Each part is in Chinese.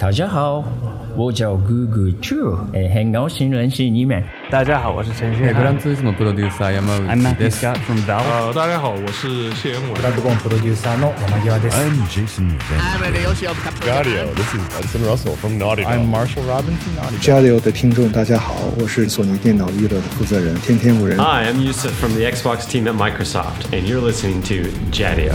大家好，我叫 Google Chu，哎，很高兴认识你们。大家好，我是陈旭 Eh, grandissimo producer Yamauchi I'm Matthew desu. Scott from Valve. 呃，大家好，我是谢元伟。I'm Jason Van. This is Hudson Russell from Naughty Dog. Marshall Robinson. Naughty 加油的听众，大家好，我是索尼电脑娱乐的负责人天天五人。Hi, I'm Yusuf from the Xbox team at Microsoft, and you're listening to Jadio.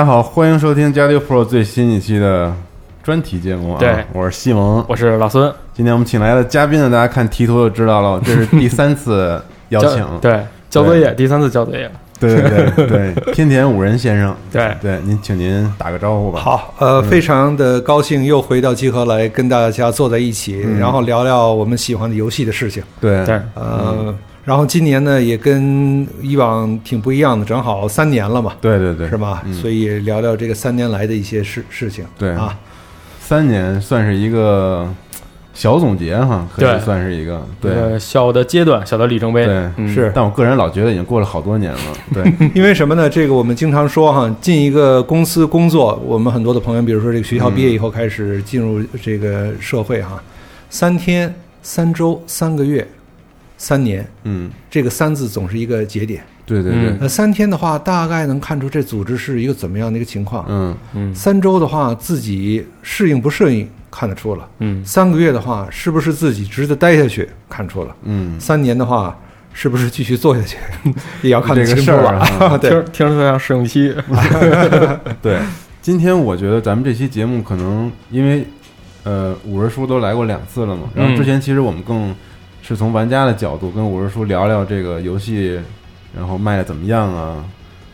家好，欢迎收听加六 Pro 最新一期的专题节目啊！对我是西蒙。我是老孙，今天我们请来的嘉宾呢，大家看题图就知道了，这是第三次邀请。对，交作业，第三次交作业。对对对 对，天田五人先生，对对，您请您打个招呼吧。好，呃，非常的高兴又回到集合来跟大家坐在一起，然后聊聊我们喜欢的游戏的事情。对对，呃，然后今年呢也跟以往挺不一样的，正好三年了嘛，对对对，是吧？嗯所以聊聊这个三年来的一些事事情。对啊，三年算是一个小总结哈，可以算是一个对呃，小的阶段，小的里程碑。对嗯是但我个人老觉得已经过了好多年了。对 因为什么呢？这个我们经常说哈，进一个公司工作，我们很多的朋友，比如说这个学校毕业以后开始进入这个社会哈，三天、三周、三个月、三年，嗯，这个“三”字总是一个节点。对对对嗯，呃，三天的话，大概能看出这组织是一个怎么样的一个情况。嗯嗯三周的话，自己适应不适应看得出了。嗯，三个月的话，是不是自己值得待下去看出了。嗯，三年的话，是不是继续做下去 也要看这个。事儿啊听 对，听着像试用期。对，今天我觉得咱们这期节目可能因为呃五人叔都来过两次了嘛，然后之前其实我们更是从玩家的角度跟五十叔聊聊这个游戏，然后卖的怎么样啊，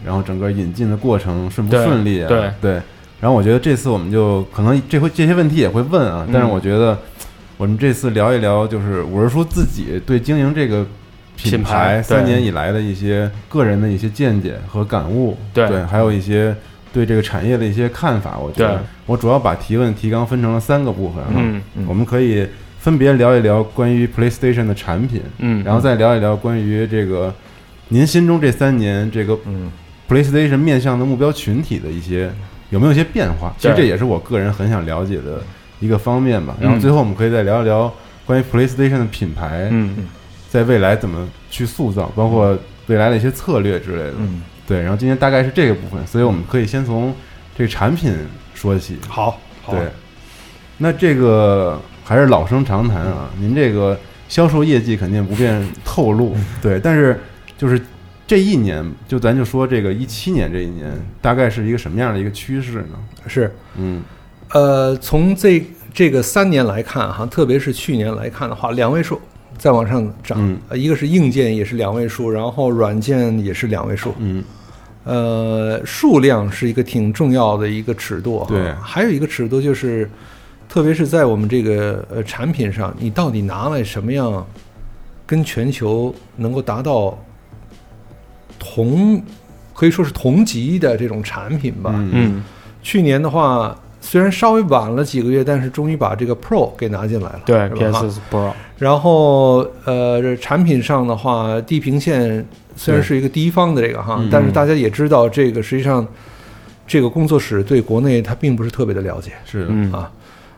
然后整个引进的过程顺不顺利啊，对对。然后我觉得这次我们就可能这回这些问题也会问啊，但是嗯我觉得我们这次聊一聊，就是五十叔自己对经营这个品牌三年以来的一些个人的一些见解和感悟，对对，还有一些对这个产业的一些看法。我觉得我主要把提问提纲分成了三个部分啊，嗯我们可以分别聊一聊关于 PlayStation 的产品，嗯，然后再聊一聊关于这个您心中这三年这个嗯 PlayStation 面向的目标群体的一些有没有一些变化？其实这也是我个人很想了解的一个方面吧。嗯然后最后我们可以再聊一聊关于 PlayStation 的品牌，嗯在未来怎么去塑造，包括未来的一些策略之类的。嗯，对，然后今天大概是这个部分，所以我们可以先从这个产品说起。好，好对，那这个还是老生常谈啊，您这个销售业绩肯定不便透露，对，但是就是这一年，就咱就说这个一七年这一年，大概是一个什么样的一个趋势呢？是。嗯。呃，从这这个三年来看哈，特别是去年来看的话，两位数再往上涨，一个是硬件也是两位数，然后软件也是两位数，嗯。呃，数量是一个挺重要的一个尺度哈。对。还有一个尺度就是，特别是在我们这个呃产品上，你到底拿来什么样，跟全球能够达到同可以说是同级的这种产品吧。嗯嗯去年的话，虽然稍微晚了几个月，但是终于把这个 Pro 给拿进来了。对是吧哈，PS Pro，然后呃，产品上的话，地平线虽然是一个第一方的这个哈嗯，但是大家也知道，这个实际上这个工作室对国内它并不是特别的了解是的，嗯啊。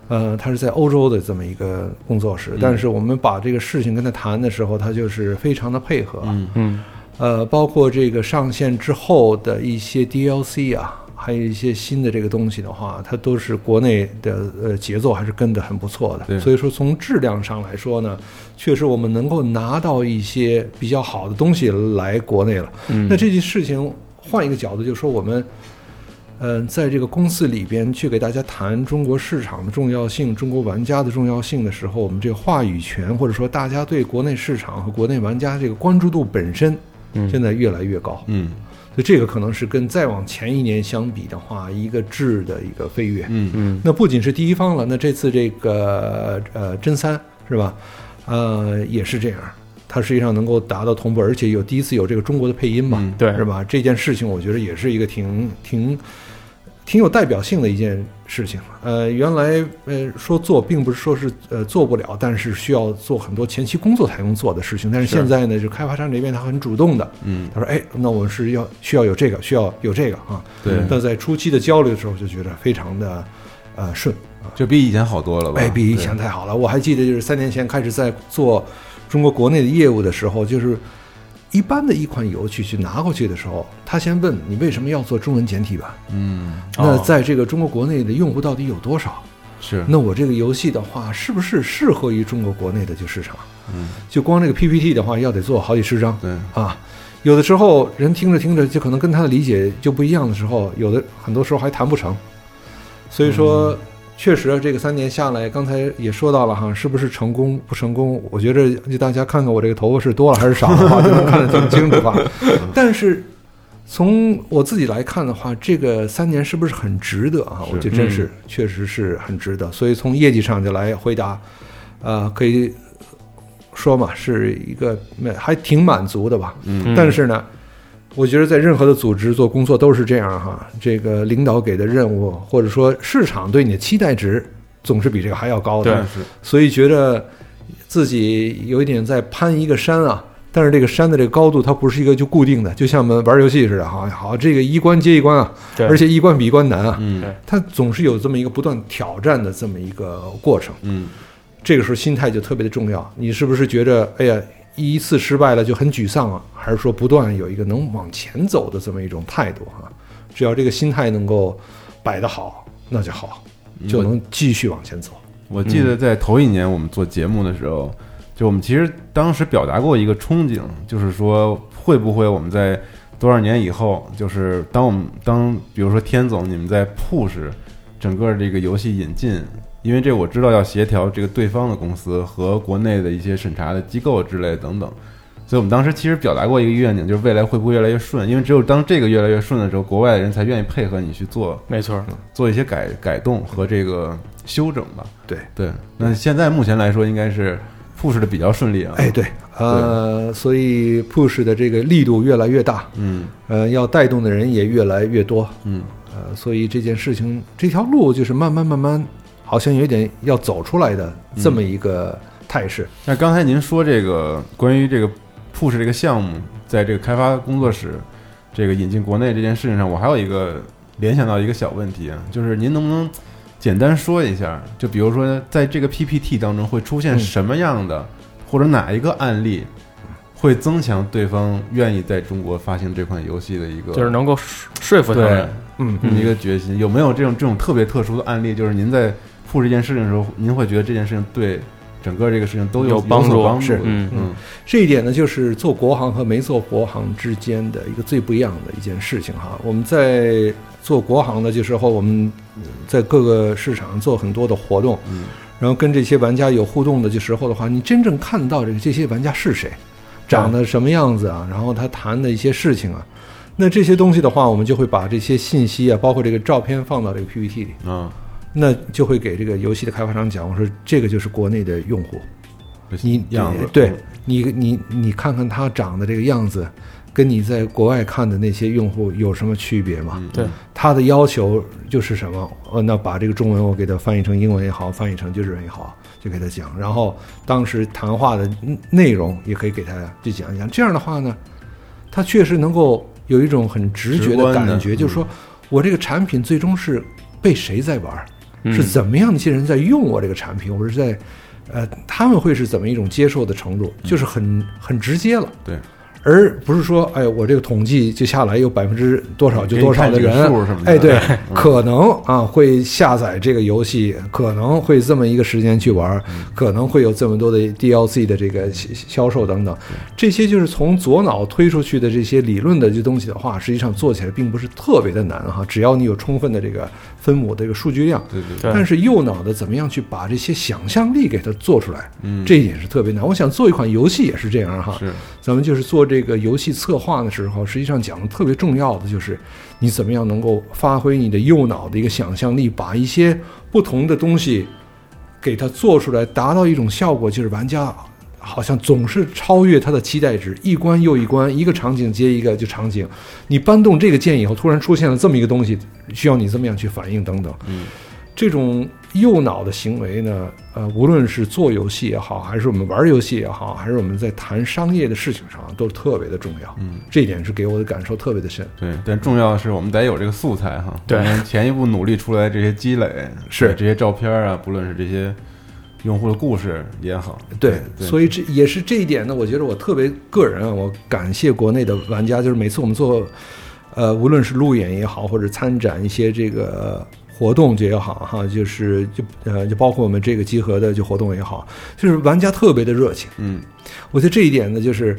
呃，他是在欧洲的这么一个工作室，但是我们把这个事情跟他谈的时候，他就是非常的配合。嗯嗯呃，包括这个上线之后的一些 DLC 啊，还有一些新的这个东西的话，它都是国内的呃节奏还是跟得很不错对的。所以说从质量上来说呢，确实我们能够拿到一些比较好的东西来国内了。嗯那这件事情换一个角度，就是说我们。嗯，在这个公司里边去给大家谈中国市场的重要性、中国玩家的重要性的时候，我们这个话语权或者说大家对国内市场和国内玩家这个关注度本身，嗯现在越来越高。嗯所以这个可能是跟再往前一年相比的话，一个质的一个飞跃。嗯嗯那不仅是第一方了，那这次这个呃真三是吧？呃，也是这样，它实际上能够达到同步，而且有第一次有这个中国的配音嘛，嗯对是吧？这件事情我觉得也是一个挺挺挺有代表性的一件事情。呃，原来呃说做并不是说是呃做不了，但是需要做很多前期工作才能做的事情。但是是现在呢，就开发商这边他很主动的，嗯，他说：“哎，那我们是要需要有这个，需要有这个啊。”对那在初期的交流的时候，就觉得非常的呃顺，就比以前好多了吧？哎，比以前太好了。我还记得，就是三年前开始在做中国国内的业务的时候，就是一般的一款游戏去拿过去的时候，他先问你为什么要做中文简体版？嗯，那哦在这个中国国内的用户到底有多少？是那我这个游戏的话，是不是适合于中国国内的就市场？嗯，就光这个 PPT 的话，要得做好几十张。对，啊，有的时候人听着听着就可能跟他的理解就不一样的时候，有的很多时候还谈不成。所以说，确实这个三年下来，刚才也说到了哈，是不是成功不成功？我觉着就大家看看我这个头发是多了还是少的话，就能看得挺清楚吧。但是从我自己来看的话，这个三年是不是很值得啊？我觉得真是、嗯确实是很值得。所以从业绩上就来回答，呃，可以说嘛，是一个还挺满足的吧。嗯但是呢，我觉得在任何的组织做工作都是这样哈，这个领导给的任务，或者说市场对你的期待值，总是比这个还要高的。对所以觉得自己有一点在攀一个山啊。但是这个山的这个高度，它不是一个就固定的，就像我们玩游戏似的，哈，好，这个一关接一关啊，对而且一关比一关难啊，它总是有这么一个不断挑战的这么一个过程。嗯这个时候心态就特别的重要。你是不是觉着，哎呀，一次失败了就很沮丧啊？还是说不断有一个能往前走的这么一种态度啊？只要这个心态能够摆得好，那就好，就能继续往前走。我记得在头一年我们做节目的时候，就我们其实当时表达过一个憧憬，就是说会不会我们在多少年以后，就是当我们当比如说天总你们在 push 整个这个游戏引进，因为这我知道要协调这个对方的公司和国内的一些审查的机构之类等等。所以我们当时其实表达过一个愿景，就是未来会不会越来越顺？因为只有当这个越来越顺的时候，国外的人才愿意配合你去做没错，做一些改改动和这个修整吧。对对，那现在目前来说，应该是 push 的比较顺利啊。哎，对，呃，所以 push 的这个力度越来越大，嗯呃，要带动的人也越来越多，嗯呃，所以这件事情这条路就是慢慢慢慢，好像有点要走出来的这么一个态势。那刚才您说这个关于这个 push 这个项目，在这个开发工作室这个引进国内这件事情上，我还有一个联想到一个小问题啊，就是您能不能简单说一下，就比如说在这个 PPT 当中会出现嗯什么样的，或者哪一个案例会增强对方愿意在中国发行这款游戏的一个，就是能够说说服他对们。嗯一个决心。有没有这种这种特别特殊的案例？就是您在 push 这件事情的时候，您会觉得这件事情对整个这个事情都有帮帮助帮助的。嗯嗯这一点呢，就是做国行和没做国行之间的一个最不一样的一件事情哈。我们在做国行的时候，我们在各个市场做很多的活动，嗯然后跟这些玩家有互动的这时候的话，你真正看到这个这些玩家是谁，长得什么样子啊，然后他谈的一些事情啊，那这些东西的话，我们就会把这些信息啊，包括这个照片放到这个 PPT 里，啊，那就会给这个游戏的开发商讲，我说这个就是国内的用户，你样子对你你你看看他长的这个样子，跟你在国外看的那些用户有什么区别吗？嗯对，他的要求就是什么？呃，那把这个中文我给他翻译成英文也好，翻译成就日文也好，就给他讲。然后当时谈话的内容也可以给他去讲一讲。这样的话呢，他确实能够有一种很直觉的感觉，就是说我这个产品最终是被谁在玩是怎么样的一些人在用我这个产品，我是在呃，他们会是怎么一种接受的程度，就是很很直接了。对，而不是说，哎，我这个统计就下来有百分之多少就多少的人数什么，的。哎，对嗯，可能啊会下载这个游戏，可能会这么一个时间去玩，嗯。可能会有这么多的 DLC 的这个销销售等等，这些就是从左脑推出去的这些理论的这东西的话，实际上做起来并不是特别的难哈，只要你有充分的这个分母的这个数据量。对对对。但是右脑的怎么样去把这些想象力给它做出来，嗯。这一点是特别难。我想做一款游戏也是这样哈，是。咱们就是做这个游戏策划的时候，实际上讲的特别重要的就是你怎么样能够发挥你的右脑的一个想象力，把一些不同的东西给它做出来，达到一种效果，就是玩家好像总是超越他的期待值，一关又一关，一个场景接一个就场景，你搬动这个键以后，突然出现了这么一个东西，需要你这么样去反应等等。嗯，这种右脑的行为呢，呃，无论是做游戏也好，还是我们玩游戏也好，还是我们在谈商业的事情上，都特别的重要。嗯，这一点是给我的感受特别的深。对，但重要的是我们得有这个素材哈。对前一步努力出来这些积累，是这些照片啊，不论是这些用户的故事也好，对，对，所以这也是这一点呢，我觉得我特别个人啊，我感谢国内的玩家，就是每次我们做，呃，无论是路演也好，或者参展一些这个活动也好，哈，就是就呃，就包括我们这个集合的就活动也好，就是玩家特别的热情。嗯我觉得这一点呢，就是，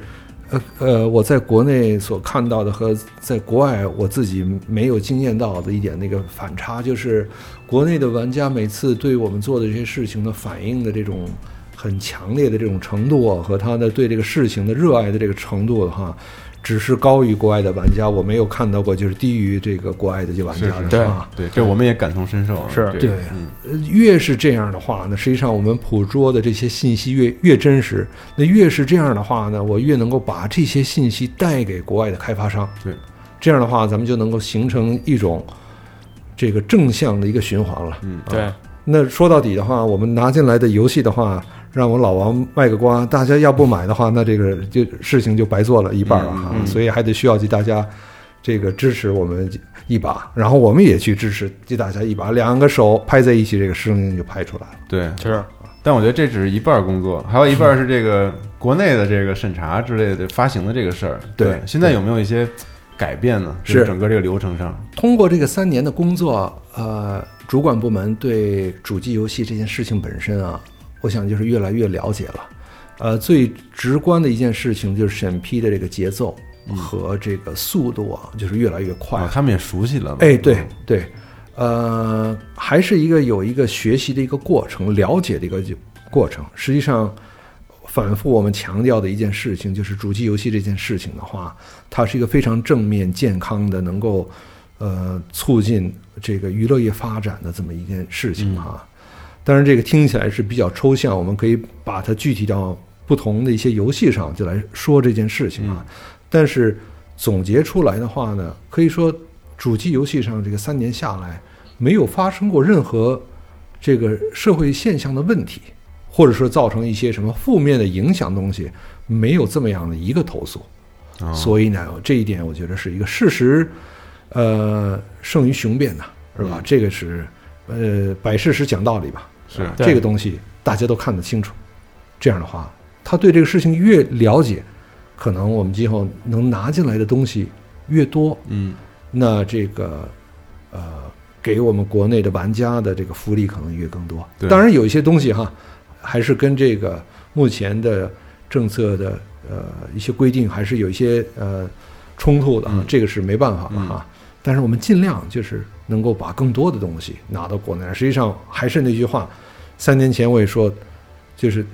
呃呃，我在国内所看到的和在国外我自己没有经验到的一点那个反差，就是国内的玩家每次对我们做的这些事情的反应的这种很强烈的这种程度啊和他的对这个事情的热爱的这个程度的话，只是高于国外的玩家，我没有看到过就是低于这个国外的这玩家是是的对啊。对，这我们也感同身受啊。是对越是这样的话呢，实际上我们捕捉的这些信息越越真实，那越是这样的话呢，我越能够把这些信息带给国外的开发商。对，这样的话，咱们就能够形成一种这个正向的一个循环了。嗯，对，那说到底的话，我们拿进来的游戏的话，让我老王卖个瓜，大家要不买的话，那这个就事情就白做了一半了哈。嗯嗯所以还得需要去大家这个支持我们一把，然后我们也去支持去大家一把，两个手拍在一起，这个声音就拍出来了。对。是但我觉得这只是一半儿工作，还有一半儿是这个国内的这个审查之类的发行的这个事儿。对现在有没有一些改变呢？是整个这个流程上。通过这个三年的工作，呃，主管部门对主机游戏这件事情本身啊，我想就是越来越了解了。呃，最直观的一件事情就是审批的这个节奏和这个速度啊，就是越来越快。啊，他们也熟悉了嘛。哎，对对，呃，还是一个有一个学习的一个过程，了解的一个就过程。实际上，反复我们强调的一件事情，就是主机游戏这件事情的话，它是一个非常正面、健康的，能够呃促进这个娱乐业发展的这么一件事情哈。当然，这个听起来是比较抽象，我们可以把它具体到不同的一些游戏上就来说这件事情啊。但是总结出来的话呢，可以说主机游戏上这个三年下来，没有发生过任何这个社会现象的问题，或者说造成一些什么负面的影响东西，没有这么样的一个投诉。哦所以呢，这一点我觉得是一个事实，呃，胜于雄辩呐，是吧？嗯这个是呃，摆事实讲道理吧。是。对。这个东西大家都看得清楚。这样的话，他对这个事情越了解，可能我们今后能拿进来的东西越多，嗯。那这个呃，给我们国内的玩家的这个福利可能越更多。对。当然有一些东西哈，还是跟这个目前的政策的呃一些规定还是有一些呃冲突的啊，嗯。这个是没办法的哈。但是我们尽量就是能够把更多的东西拿到国内来。实际上还是那句话，三年前我也说，就是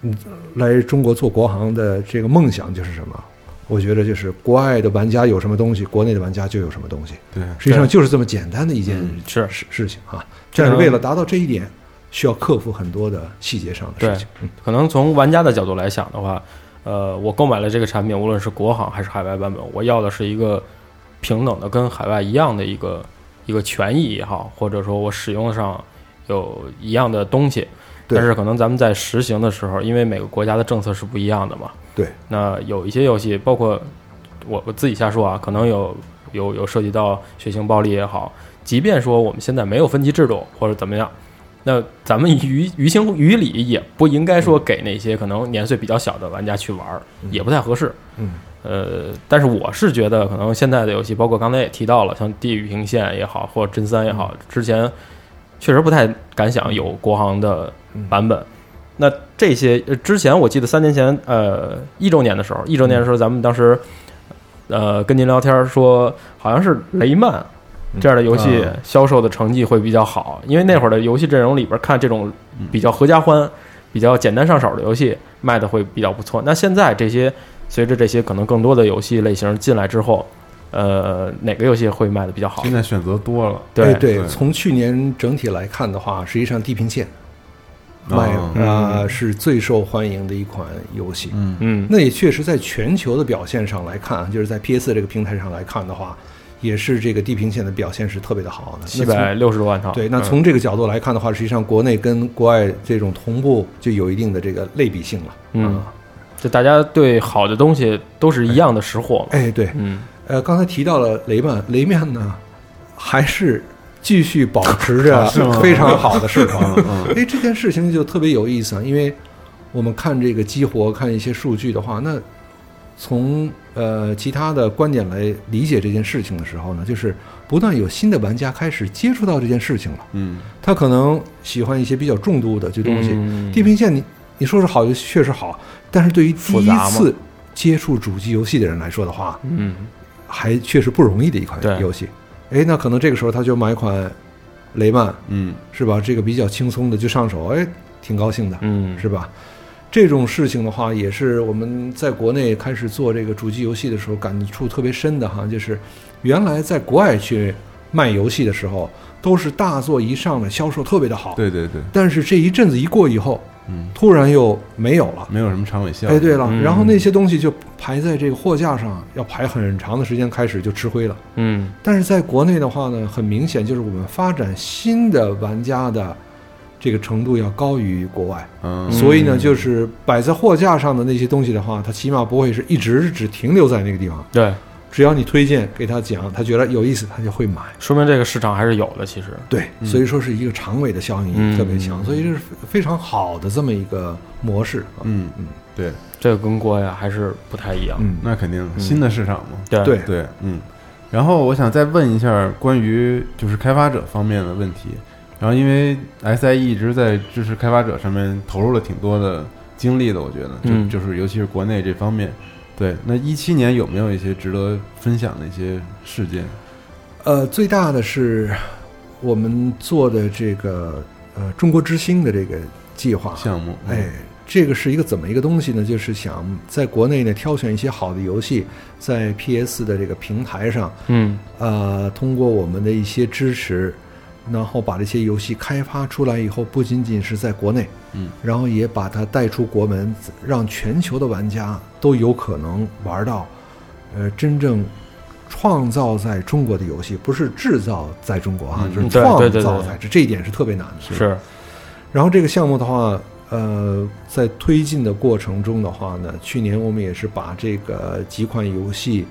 嗯，来中国做国行的这个梦想就是什么？我觉得就是国外的玩家有什么东西，国内的玩家就有什么东西。对，实际上就是这么简单的一件嗯是事事情啊。但是为了达到这一点，需要克服很多的细节上的事情。嗯可能从玩家的角度来想的话，呃，我购买了这个产品，无论是国行还是海外版本，我要的是一个平等的、跟海外一样的一个一个权益也好，或者说我使用上有一样的东西。但是可能咱们在实行的时候，因为每个国家的政策是不一样的嘛，对，那有一些游戏，包括我我自己瞎说啊，可能有有有涉及到血腥暴力也好，即便说我们现在没有分级制度或者怎么样，那咱们于于情于理也不应该说给那些可能年岁比较小的玩家去玩儿，也不太合适。嗯，呃，但是我是觉得，可能现在的游戏，包括刚才也提到了，像《地狱平线》也好，或者《真三》也好，之前确实不太敢想有国行的版本。那这些呃之前我记得三年前，呃，一周年的时候，一周年的时候，咱们当时呃跟您聊天说，好像是雷曼这样的游戏啊销售的成绩会比较好，因为那会儿的游戏阵容里边看这种比较合家欢、比较简单上手的游戏卖的会比较不错。那现在这些随着这些可能更多的游戏类型进来之后，呃，哪个游戏会卖的比较好现？在选择多了，对哎对，对从去年整体来看的话，实际上《地平线》卖哦啊、是最受欢迎的一款游戏。嗯嗯，那也确实在全球的表现上来看，就是在 PS 这个平台上来看的话，也是这个地平线的表现是特别的好的。七百六十多万套。对，那嗯从这个角度来看的话，实际上国内跟国外这种同步就有一定的这个类比性了。嗯啊就大家对好的东西都是一样的识货嘛。哎，对，嗯呃，刚才提到了雷曼，雷曼呢还是继续保持着 非常好的市场。嗯嗯哎，这件事情就特别有意思啊，因为我们看这个激活，看一些数据的话，那从呃其他的观点来理解这件事情的时候呢，就是不断有新的玩家开始接触到这件事情了。嗯他可能喜欢一些比较重度的这东西，嗯地平线你你说是好游戏确实好，但是对于第一次接触主机游戏的人来说的话，嗯还确实不容易的一款游戏。哎，那可能这个时候他就买一款雷曼，嗯是吧？这个比较轻松的就上手，哎，挺高兴的，嗯，是吧？这种事情的话，也是我们在国内开始做这个主机游戏的时候感触特别深的哈，就是原来在国外去卖游戏的时候，都是大作一上来销售特别的好，对对对，但是这一阵子一过以后，嗯，突然又没有了。没有什么长尾效应。哎，对了，嗯然后那些东西就排在这个货架上，要排很长的时间，开始就吃灰了。嗯但是在国内的话呢，很明显就是我们发展新的玩家的这个程度要高于国外，嗯，所以呢，就是摆在货架上的那些东西的话，它起码不会是一直只停留在那个地方。对，只要你推荐给他讲，他觉得有意思，他就会买。说明这个市场还是有的。其实，对，所以说是一个长尾的效应嗯特别强，所以这是非常好的这么一个模式啊。嗯嗯，对，这个跟国外还是不太一样。嗯，那肯定新的市场嘛。对对对，嗯。然后我想再问一下关于就是开发者方面的问题。然后因为 SIE 一直在支持开发者上面投入了挺多的精力的，我觉得，就、嗯就是尤其是国内这方面。对，那一七年有没有一些值得分享的一些事件？呃，最大的是我们做的这个呃中国之星的这个计划项目？嗯哎，这个是一个怎么一个东西呢？就是想在国内呢挑选一些好的游戏，在 PS 的这个平台上，嗯呃，通过我们的一些支持，然后把这些游戏开发出来以后，不仅仅是在国内，嗯，然后也把它带出国门，让全球的玩家都有可能玩到，呃，真正创造在中国的游戏，不是制造在中国啊，嗯就是创造在这，这一点是特别难的。是，然后这个项目的话，呃，在推进的过程中的话呢，去年我们也是把这个几款游戏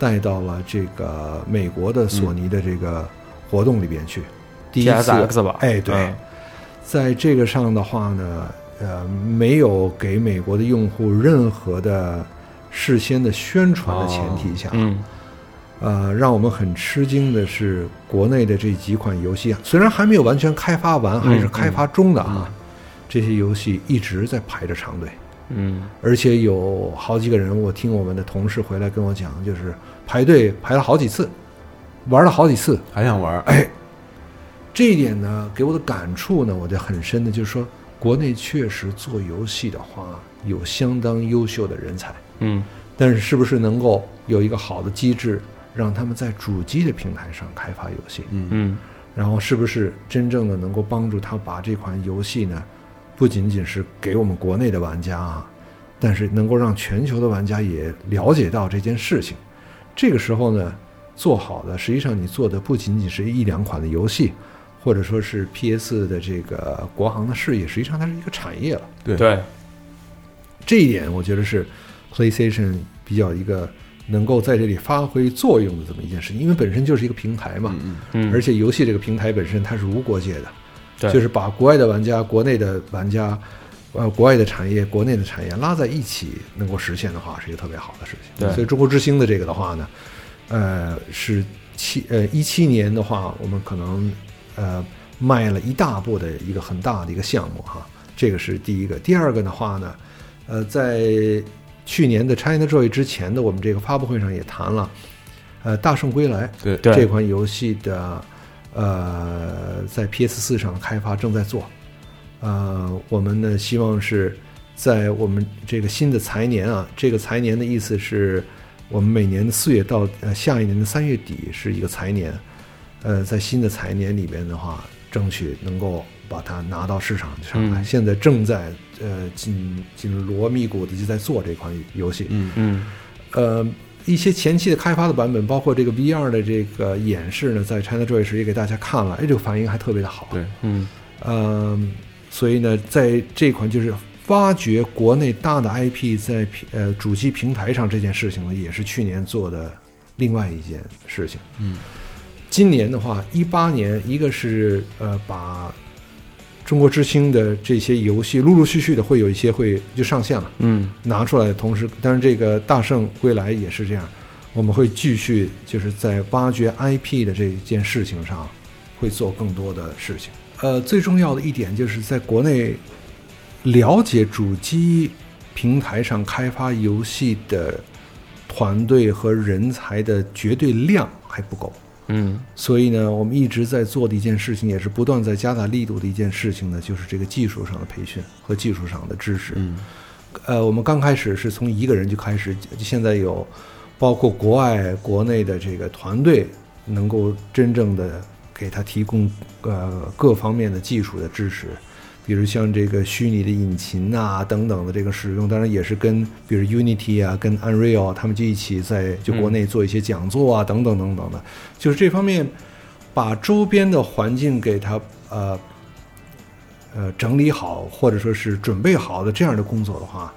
带到了这个美国的索尼的这个活动里边去。第一次。PSX 吧。哎，对，嗯。在这个上的话呢，呃，没有给美国的用户任何的事先的宣传的前提下，嗯。呃，让我们很吃惊的是，国内的这几款游戏啊，虽然还没有完全开发完，还是开发中的啊，这些游戏一直在排着长队，嗯。而且有好几个人，我听我们的同事回来跟我讲，就是排队排了好几次，玩了好几次，还想玩？哎，这一点呢，给我的感触呢，我就很深的，就是说，国内确实做游戏的话，有相当优秀的人才。嗯但是是不是能够有一个好的机制，让他们在主机的平台上开发游戏？嗯嗯然后是不是真正的能够帮助他把这款游戏呢，不仅仅是给我们国内的玩家啊，但是能够让全球的玩家也了解到这件事情。这个时候呢，做好的实际上你做的不仅仅是一两款的游戏，或者说是 PS 的这个国行的事业，实际上它是一个产业了。对。对，这一点我觉得是 PlayStation 比较一个能够在这里发挥作用的这么一件事情，因为本身就是一个平台嘛，嗯。嗯。而且游戏这个平台本身它是无国界的，对。就是把国外的玩家、国内的玩家、呃国外的产业、国内的产业拉在一起，能够实现的话，是一个特别好的事情。对。所以中国之星的这个的话呢，呃，是七呃一七年的话，我们可能呃迈了一大步的一个很大的一个项目哈，这个是第一个。第二个的话呢，呃，在去年的 China Joy 之前的我们这个发布会上也谈了，呃，《大圣归来》对。对。这款游戏的呃在 PS 四上的开发正在做，呃，我们呢希望是在我们这个新的财年啊，这个财年的意思是我们每年的四月到呃下一年的三月底是一个财年，呃，在新的财年里边的话，争取能够把它拿到市场上来。嗯现在正在呃紧紧锣密鼓的就在做这款游戏，嗯嗯呃，一些前期的开发的版本，包括这个 VR 的这个演示呢，在 China Joy 时也给大家看了，哎，这个反应还特别的好。对，嗯呃，所以呢，在这款就是发掘国内大的 IP 在呃主机平台上这件事情呢，也是去年做的另外一件事情。嗯，今年的话，一八年，一个是呃把中国之星的这些游戏陆陆续续的会有一些会就上线了。嗯拿出来，同时，但是这个大圣归来也是这样，我们会继续就是在挖掘 IP 的这件事情上，会做更多的事情。呃，最重要的一点就是在国内了解主机平台上开发游戏的团队和人才的绝对量还不够。嗯。所以呢，我们一直在做的一件事情，也是不断在加大力度的一件事情呢，就是这个技术上的培训和技术上的支持。嗯。呃，我们刚开始是从一个人就开始，现在有包括国外、国内的这个团队，能够真正的给他提供呃各方面的技术的支持，比如像这个虚拟的引擎啊等等的这个使用，当然也是跟比如 Unity 啊、跟 Unreal 他们就一起在就国内做一些讲座啊、等等等等的，就是这方面把周边的环境给它呃呃整理好，或者说是准备好的这样的工作的话，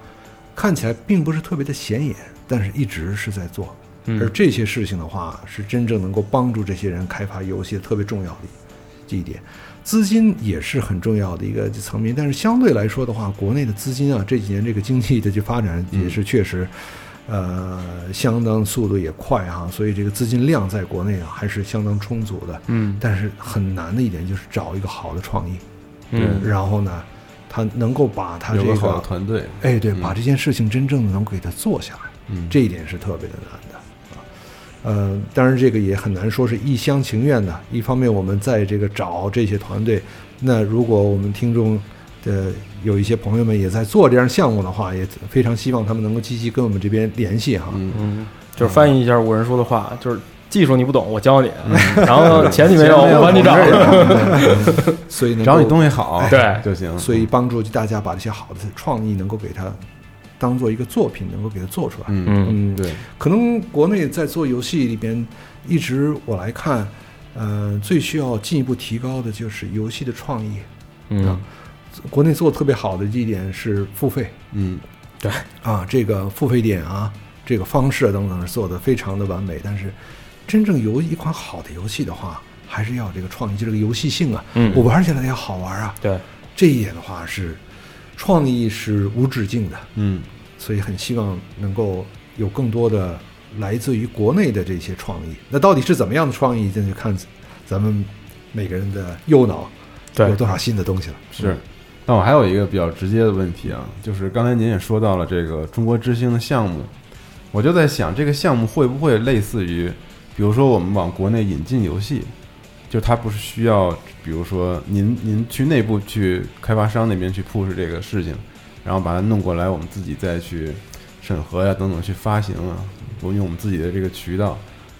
看起来并不是特别的显眼，但是一直是在做。而嗯这些事情的话，是真正能够帮助这些人开发游戏特别重要的这一点。资金也是很重要的一个层面，但是相对来说的话，国内的资金啊，这几年这个经济的这发展也是确实，呃，相当速度也快哈、所以这个资金量在国内啊还是相当充足的。嗯但是很难的一点就是找一个好的创意，嗯然后呢，他能够把他这有个好的，团队，哎，对，嗯把这件事情真正的能够给他做下来。嗯，这一点是特别的难的啊。呃，当然这个也很难说是一厢情愿的。一方面我们在这个找这些团队，那如果我们听众的有一些朋友们也在做这样项目的话，也非常希望他们能够积极跟我们这边联系哈。嗯嗯，就是翻译一下五人说的话，就是技术你不懂，我教你，然后钱你没有，我帮你找。所以能够找你东西好，对就行。所以帮助大家把这些好的创意能够给它当做一个作品，能够给它做出来。嗯嗯嗯，对，可能国内在做游戏里边，一直我来看，呃，最需要进一步提高的就是游戏的创意。嗯国内做的特别好的一点是付费嗯对啊，这个付费点啊，这个方式啊等等做的非常的完美。但是，真正有一款好的游戏的话，还是要有这个创意，就这个游戏性啊，嗯我玩起来要好玩啊。对，这一点的话是创意是无止境的。嗯所以很希望能够有更多的来自于国内的这些创意。那到底是怎么样的创意，这就看咱们每个人的右脑对有多少新的东西了。是。那我还有一个比较直接的问题啊，就是刚才您也说到了这个中国之星的项目，我就在想，这个项目会不会类似于，比如说我们往国内引进游戏，就它不是需要，比如说您您去内部去开发商那边去 push 这个事情，然后把它弄过来，我们自己再去审核呀等等去发行啊，我用我们自己的这个渠道。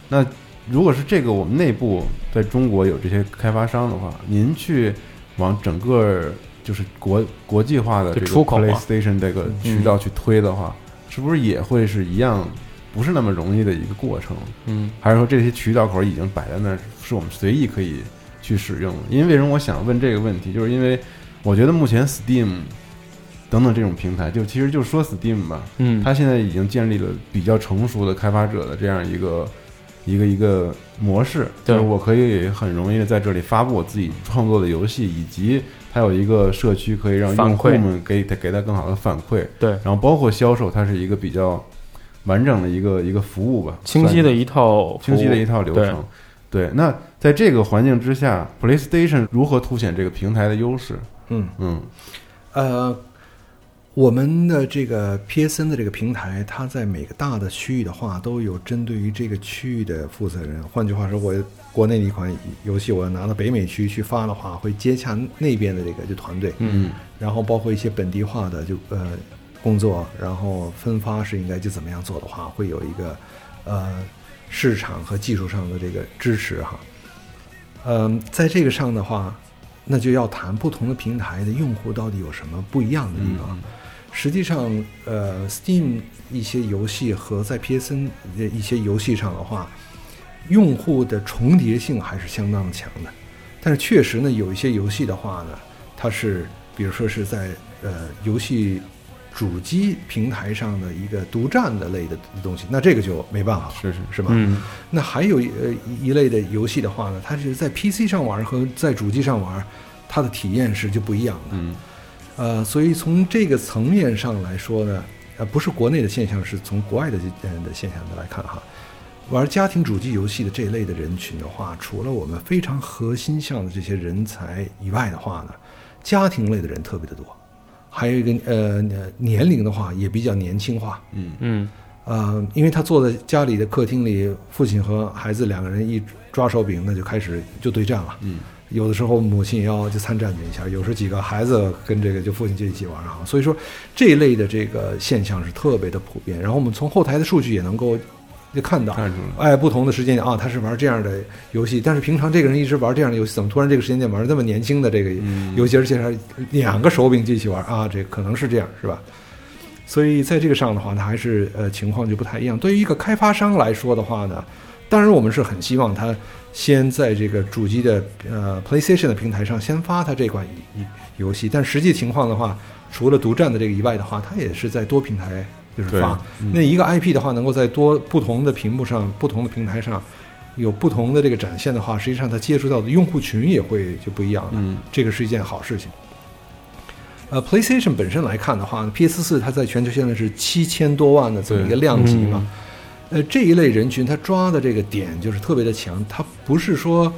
那如果是这个我们内部在中国有这些开发商的话，您去往整个就是国国际化的这个出口嘛 PlayStation 这个渠道去推的话，是不是也会是一样，不是那么容易的一个过程？嗯还是说这些渠道口已经摆在那儿，是我们随意可以去使用？因为为什么我想问这个问题，就是因为我觉得目前 Steam 等等这种平台，就其实就说 Steam 吧，嗯，它现在已经建立了比较成熟的开发者的这样一个一个一个模式，对。就是我可以很容易的在这里发布我自己创作的游戏，以及它有一个社区可以让用户们给它给它更好的反馈，对，然后包括销售，它是一个比较完整的一个一个服务吧，清晰的一套清晰的一套流程。对，那在这个环境之下，PlayStation 如何凸显这个平台的优势？嗯嗯呃，我们的这个 PSN 的这个平台，它在每个大的区域的话，都有针对于这个区域的负责人。换句话说，我国内的一款游戏，我要拿到北美区去发的话，会接洽那边的这个就团队，嗯，然后包括一些本地化的就呃工作，然后分发是应该就怎么样做的话，会有一个呃市场和技术上的这个支持哈。嗯、在这个上的话，那就要谈不同的平台的用户到底有什么不一样的地方。实际上，呃，Steam 一些游戏和在 PSN 的一些游戏上的话，用户的重叠性还是相当强的。但是确实呢，有一些游戏的话呢，它是比如说是在呃游戏主机平台上的一个独占的类的东西，那这个就没办法了，是是是吧？嗯那还有一呃一一类的游戏的话呢，它是在 PC 上玩和在主机上玩，它的体验是就不一样的。嗯呃，所以从这个层面上来说呢，呃，不是国内的现象，是从国外的这呃的现象来看哈。玩家庭主机游戏的这一类的人群的话，除了我们非常核心向的这些人才以外的话呢，家庭类的人特别的多，还有一个呃年龄的话也比较年轻化，嗯嗯呃，因为他坐在家里的客厅里，父亲和孩子两个人一抓手柄，那就开始就对战了。嗯，有的时候母亲也要去参战一下，有时候几个孩子跟这个就父亲就一起玩啊。所以说这一类的这个现象是特别的普遍。然后我们从后台的数据也能够就看到，哎，不同的时间点啊，他是玩这样的游戏，但是平常这个人一直玩这样的游戏，怎么突然这个时间点玩这么年轻的这个游戏，而且还两个手柄就一起玩啊？这可能是这样，是吧？所以在这个上的话，它还是呃情况就不太一样。对于一个开发商来说的话呢，当然我们是很希望他先在这个主机的呃 PlayStation 的平台上先发他这款游游戏，但实际情况的话，除了独占的这个以外的话，它也是在多平台就是发。那一个 IP 的话，能够在多不同的屏幕上、不同的平台上有不同的这个展现的话，实际上它接触到的用户群也会就不一样了。嗯，这个是一件好事情。呃，PlayStation 本身来看的话，PS 四它在全球现在是七千多万的这么一个量级嘛。呃，这一类人群他抓的这个点就是特别的强，他不是说，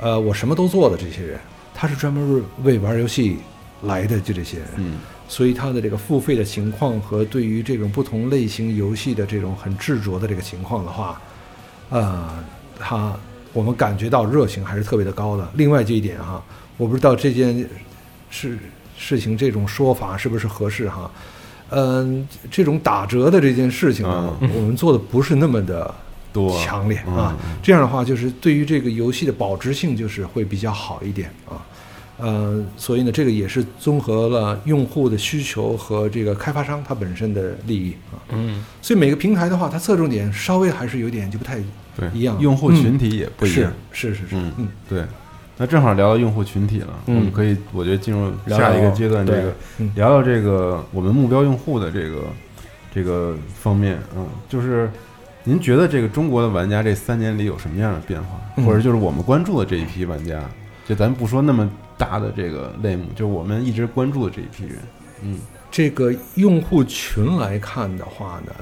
呃，我什么都做的这些人，他是专门为玩游戏来的就这些人。嗯，所以它的这个付费的情况和对于这种不同类型游戏的这种很执着的这个情况的话，呃，它我们感觉到热情还是特别的高的。另外这一点哈，我不知道这件事事情这种说法是不是合适哈。嗯，这种打折的这件事情呢，我们做的不是那么的多强烈嗯啊。这样的话，就是对于这个游戏的保值性，就是会比较好一点啊。呃，所以呢，这个也是综合了用户的需求和这个开发商他本身的利益啊。嗯，所以每个平台的话，它侧重点稍微还是有点就不太对一样，用户群体也不一样。是是是是，嗯嗯，对。那正好聊到用户群体了，嗯我们可以，我觉得进入下一个阶段，这个嗯聊聊这个我们目标用户的这个这个方面，嗯，就是您觉得这个中国的玩家这三年里有什么样的变化，嗯或者就是我们关注的这一批玩家，就咱不说那么大的这个类目，就是我们一直关注的这一批人，嗯这个用户群来看的话呢，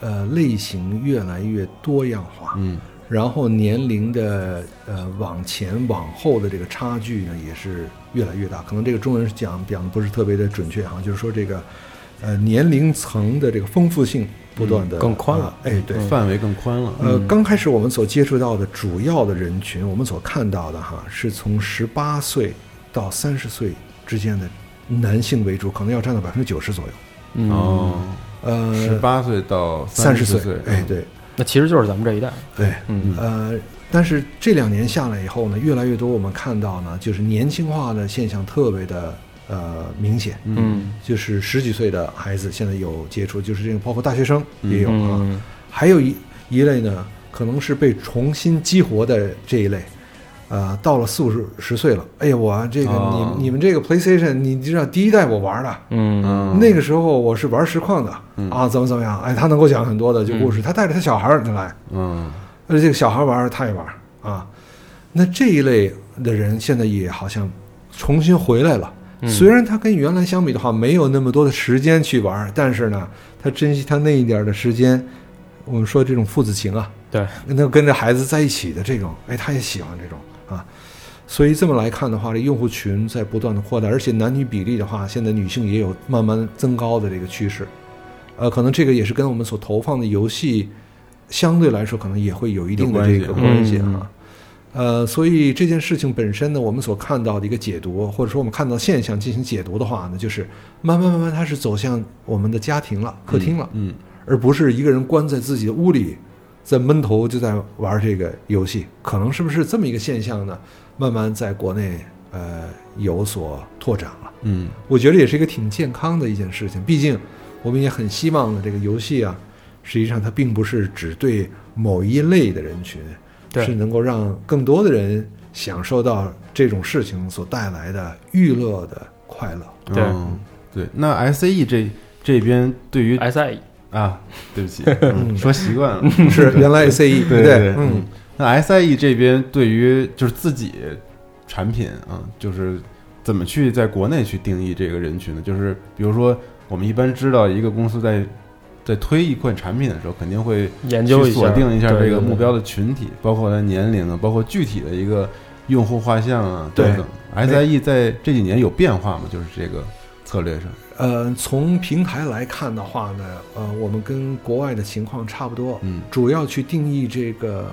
呃，类型越来越多样化，嗯然后年龄的呃往前往后的这个差距呢也是越来越大。可能这个中文讲讲的不是特别的准确哈，就是说这个呃年龄层的这个丰富性不断的、嗯更宽了啊哎，对。范围更宽了，呃，刚开始我们所接触到的主要的人群，我们所看到的哈，是从十八岁到三十岁之间的男性为主，可能要占到百分之九十左右。嗯，哦，呃，十八岁到三十十岁，哎，对。那其实就是咱们这一代。对，嗯。呃，但是这两年下来以后呢，越来越多我们看到呢，就是年轻化的现象特别的呃明显，嗯。就是十几岁的孩子现在有接触，就是这个包括大学生也有啊，嗯。还有一一类呢，可能是被重新激活的这一类。呃，到了四五十十岁了，哎呀，我这个、哦。你你们这个 PlayStation，你知道第一代我玩的，嗯。嗯，那个时候我是玩实况的、嗯。啊，怎么怎么样？哎，他能够讲很多的就故事，他带着他小孩儿来，嗯。而且，这个小孩玩他也玩啊。那这一类的人现在也好像重新回来了。嗯。虽然他跟原来相比的话没有那么多的时间去玩，但是呢，他珍惜他那一点的时间。我们说这种父子情啊，对，那跟着孩子在一起的这种，哎，他也喜欢这种啊。所以这么来看的话，这用户群在不断的扩大，而且男女比例的话，现在女性也有慢慢增高的这个趋势。呃，可能这个也是跟我们所投放的游戏相对来说，可能也会有一定的这个关系嗯啊。呃，所以这件事情本身呢，我们所看到的一个解读，或者说我们看到现象进行解读的话呢，就是慢慢慢慢它是走向我们的家庭了、客厅了，嗯，而不是一个人关在自己的屋里，在闷头就在玩这个游戏，可能是不是这么一个现象呢？慢慢在国内呃有所拓展了。嗯，我觉得也是一个挺健康的一件事情。毕竟我们也很希望呢，这个游戏啊，实际上它并不是只对某一类的人群，对是能够让更多的人享受到这种事情所带来的娱乐的快乐。对嗯对。那 S A E 这这边对于 SIE 啊，对不起，嗯说习惯了。是原来 S A E 对对对，嗯，那 S I E 这边对于就是自己产品啊，就是怎么去在国内去定义这个人群呢？就是比如说，我们一般知道一个公司在在推一款产品的时候，肯定会研究一下，锁定一下这个目标的群体，包括它年龄啊，包括具体的一个用户画像啊等等。S I E 在这几年有变化吗？就是这个策略上，呃，从平台来看的话呢，呃，我们跟国外的情况差不多，嗯。主要去定义这个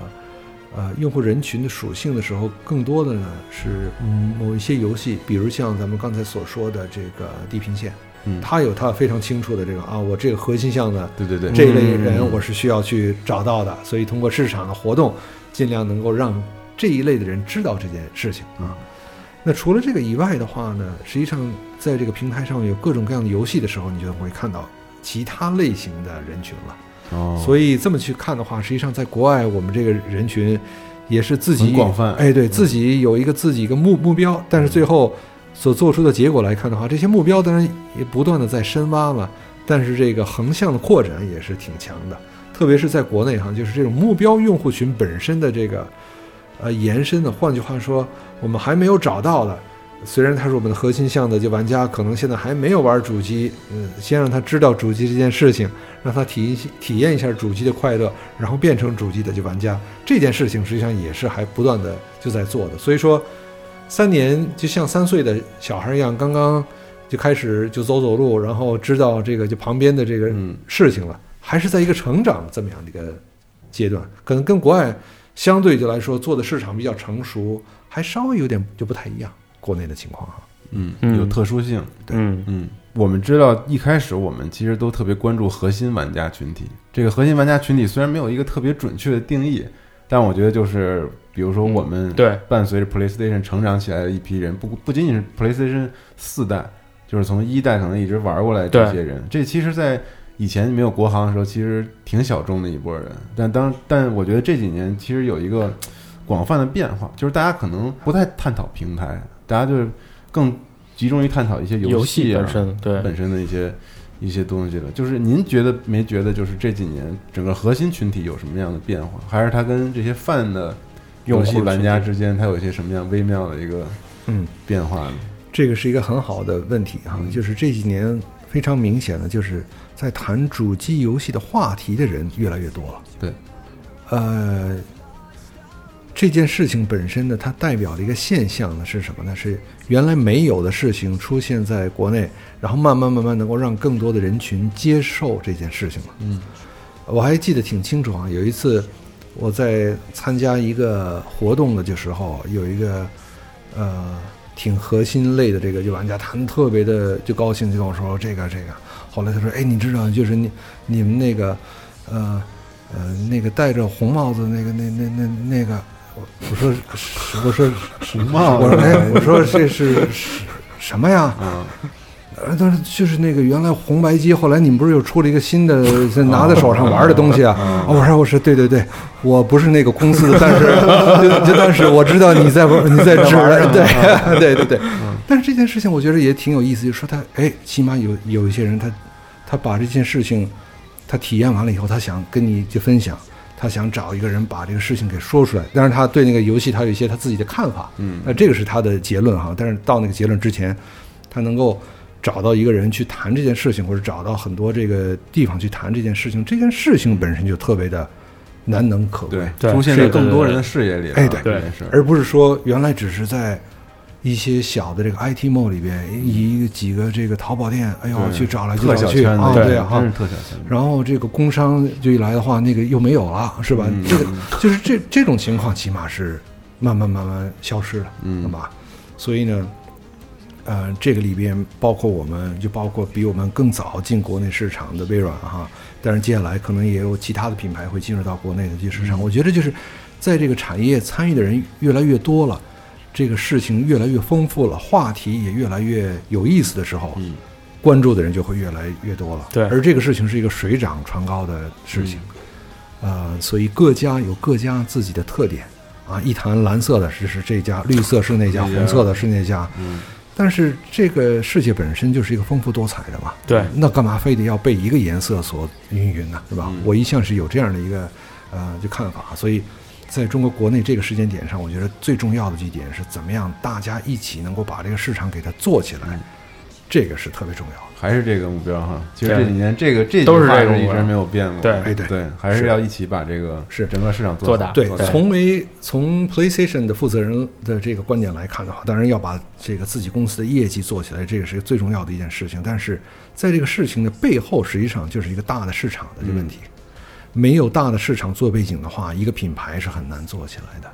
呃用户人群的属性的时候，更多的呢是嗯某一些游戏，比如像咱们刚才所说的这个地平线，嗯，它有它非常清楚的这个啊，我这个核心项的对对对，这一类人嗯。我是需要去找到的，所以通过市场的活动，尽量能够让这一类的人知道这件事情啊。那除了这个以外的话呢，实际上在这个平台上有各种各样的游戏的时候，你就会看到其他类型的人群了。哦，所以这么去看的话，实际上在国外我们这个人群也是自己很广泛哎，对自己有一个自己一个目目标，但是最后所做出的结果来看的话，这些目标当然也不断的在深挖了，但是这个横向的扩展也是挺强的，特别是在国内哈，就是这种目标用户群本身的这个呃延伸的，换句话说，我们还没有找到的。虽然他是我们的核心项的，就玩家可能现在还没有玩主机，嗯，先让他知道主机这件事情，让他体体验一下主机的快乐，然后变成主机的就玩家，这件事情实际上也是还不断的就在做的。所以说，三年就像三岁的小孩一样，刚刚就开始就走走路，然后知道这个就旁边的这个嗯事情了，还是在一个成长这么样的一个阶段，可能跟国外相对就来说做的市场比较成熟，还稍微有点就不太一样。国内的情况哈，嗯，嗯有特殊性。嗯嗯，我们知道一开始我们其实都特别关注核心玩家群体。这个核心玩家群体虽然没有一个特别准确的定义，但我觉得就是，比如说我们对伴随着 PlayStation 成长起来的一批人，不不仅仅是 PlayStation 四代，就是从一代可能一直玩过来这些人。这其实，在以前没有国行的时候，其实挺小众的一波人。但当但我觉得这几年其实有一个广泛的变化，就是大家可能不太探讨平台，大家就是更集中于探讨一些游戏啊本身对本身的一些一些东西了。就是您觉得没觉得，就是这几年整个核心群体有什么样的变化，还是它跟这些泛的游戏玩家之间，它有一些什么样微妙的一个嗯变化呢？这个是一个很好的问题哈、嗯就是这几年非常明显的，就是在谈主机游戏的话题的人越来越多了。对，呃，这件事情本身呢，它代表的一个现象呢是什么呢？是原来没有的事情出现在国内，然后慢慢慢慢能够让更多的人群接受这件事情了。嗯，我还记得挺清楚啊，有一次我在参加一个活动的时候，有一个呃挺核心类的这个就玩家，他们特别的就高兴，就跟我说这个这个。后来他说，哎，你知道，就是你你们那个呃呃那个戴着红帽子那个那那那那个，我我说 我说红帽我说哎，我说这是是什么呀？啊，呃，但是就是那个原来红白机，后来你们不是又出了一个新的，拿在手上玩的东西啊？哦我说我说对对对，我不是那个公司的，但是就就但是我知道你在玩你在指对 对对对。但是这件事情我觉得也挺有意思，就是说他哎，起码有有一些人他他把这件事情他体验完了以后，他想跟你去分享，他他想找一个人把这个事情给说出来。但是他对那个游戏他有一些他自己的看法，嗯那这个是他的结论哈。但是到那个结论之前，他能够找到一个人去谈这件事情，或者找到很多这个地方去谈这件事情，这件事情本身就特别的难能可贵。对，出现在更多人的视野里了。哎对而不是说原来只是在一些小的这个 IT mall 里边，以几个这个淘宝店，哎呦对去找来就特找去啊，小圈子，对啊哈。特小圈。然后这个工商就一来的话，那个又没有了，是吧？嗯这个就是这这种情况，起码是慢慢慢慢消失了，嗯对吧？所以呢，呃，这个里边包括我们，就包括比我们更早进国内市场的微软哈，但是接下来可能也有其他的品牌会进入到国内的这市场。我觉得就是在这个产业参与的人越来越多了，这个事情越来越丰富了，话题也越来越有意思的时候，嗯关注的人就会越来越多了。对而这个事情是一个水涨船高的事情，呃，所以各家有各家自己的特点啊。一谈蓝色的是是这家，绿色是那家红色的是那家。嗯，但是这个世界本身就是一个丰富多彩的嘛，对那干嘛非得要被一个颜色所晕云呢？是吧？嗯我一向是有这样的一个呃就看法，所以在中国国内这个时间点上，我觉得最重要的一点是怎么样大家一起能够把这个市场给它做起来，嗯这个是特别重要的。还是这个目标哈。其实这几年这个这句都是这个一直没有变过。对哎对对，还是是要一起把这个是整个市场做大对，从为从 PlayStation 的负责人的这个观点来看的话，当然要把这个自己公司的业绩做起来，这个是最重要的一件事情。但是在这个事情的背后，实际上就是一个大的市场的这个问题。没有大的市场做背景的话，一个品牌是很难做起来的，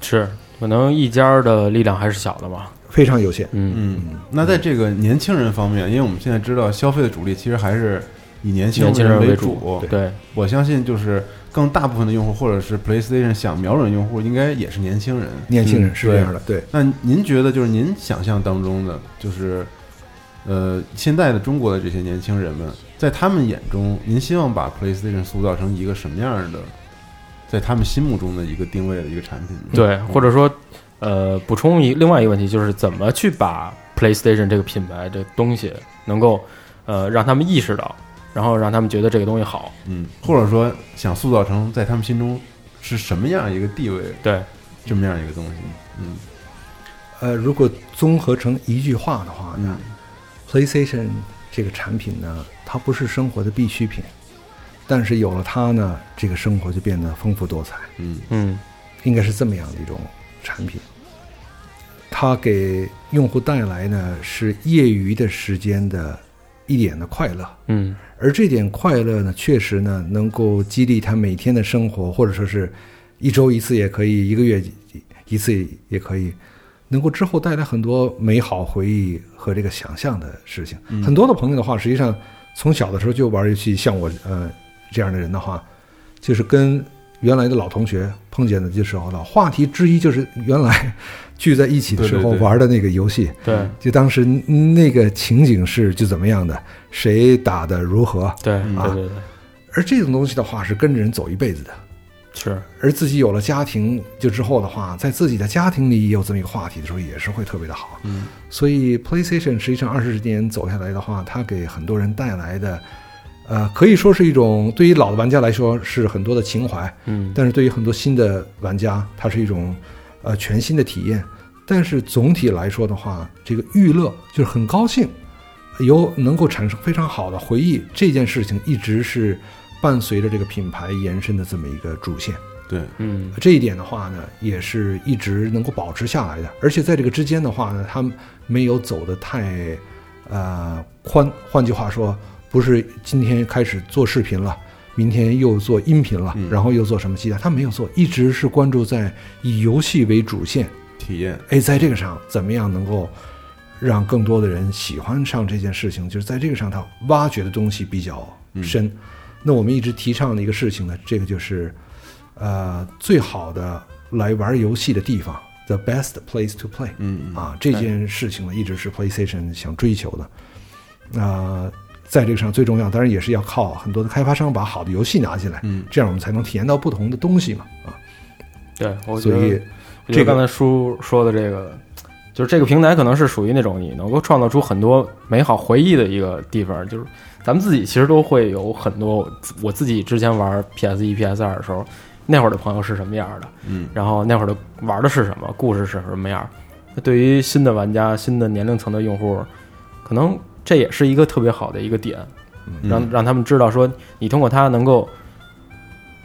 是可能一家的力量还是小的嘛。非常有限。嗯，嗯，那在这个年轻人方面，因为我们现在知道消费的主力其实还是以年轻人为为主主。对，我相信就是更大部分的用户，或者是 PlayStation 想瞄准用户，应该也是年轻人。年轻人嗯是这样的，对。那您觉得，就是您想象当中的，就是呃，现在的中国的这些年轻人们，在他们眼中，您希望把 PlayStation 塑造成一个什么样的，在他们心目中的一个定位的一个产品呢？对，或者说，呃，补充一另外一个问题，就是怎么去把 PlayStation 这个品牌这东西能够呃让他们意识到，然后让他们觉得这个东西好。嗯，或者说想塑造成在他们心中是什么样一个地位，对，这么样一个东西。嗯呃，如果综合成一句话的话呢、嗯 p l a y s t a t i o n 这个产品呢，它不是生活的必需品，但是有了它呢，这个生活就变得丰富多彩。嗯嗯应该是这么样的一种产品。它给用户带来呢是业余的时间的一点的快乐，嗯而这点快乐呢，确实呢能够激励他每天的生活，或者说是一周一次也可以，一个月一次也可以，能够之后带来很多美好回忆和这个想象的事情。很多的朋友的话，实际上从小的时候就玩游戏，像我呃这样的人的话，就是跟原来的老同学碰见的时候了，话题之一就是原来聚在一起的时候玩的那个游戏。对就当时那个情景是就怎么样的，谁打的如何，对啊而这种东西的话是跟着人走一辈子的。是而自己有了家庭，就之后的话，在自己的家庭里也有这么一个话题的时候，也是会特别的好。嗯，所以 PlayStation 实际上二十年走下来的话，它给很多人带来的，呃，可以说是一种对于老的玩家来说是很多的情怀，嗯但是对于很多新的玩家，它是一种呃全新的体验。但是总体来说的话，这个娱乐就是很高兴，有能够产生非常好的回忆，这件事情一直是伴随着这个品牌延伸的这么一个主线。对，嗯这一点的话呢，也是一直能够保持下来的。而且在这个之间的话呢，他们没有走得太呃宽。换句话说，不是今天开始做视频了，明天又做音频了，嗯然后又做什么其他，他没有做，一直是关注在以游戏为主线。体验，哎，在这个上怎么样能够让更多的人喜欢上这件事情？就是在这个上，他挖掘的东西比较深。那我们一直提倡的一个事情呢，这个就是呃最好的来玩游戏的地方，the best place to play。嗯嗯啊，这件事情呢，一直是 PlayStation 想追求的。那、在这个上最重要，当然也是要靠很多的开发商把好的游戏拿进来，嗯这样我们才能体验到不同的东西嘛。啊，对，我觉所以得这个刚才叔说的这个，就是这个平台可能是属于那种你能够创造出很多美好回忆的一个地方。就是咱们自己其实都会有很多，我自己之前玩 PS 一、PS 二的时候，那会儿的朋友是什么样的，嗯，然后那会儿的玩的是什么，故事是什么样。那对于新的玩家、新的年龄层的用户，可能这也是一个特别好的一个点，嗯。让让他们知道说，你通过它能够，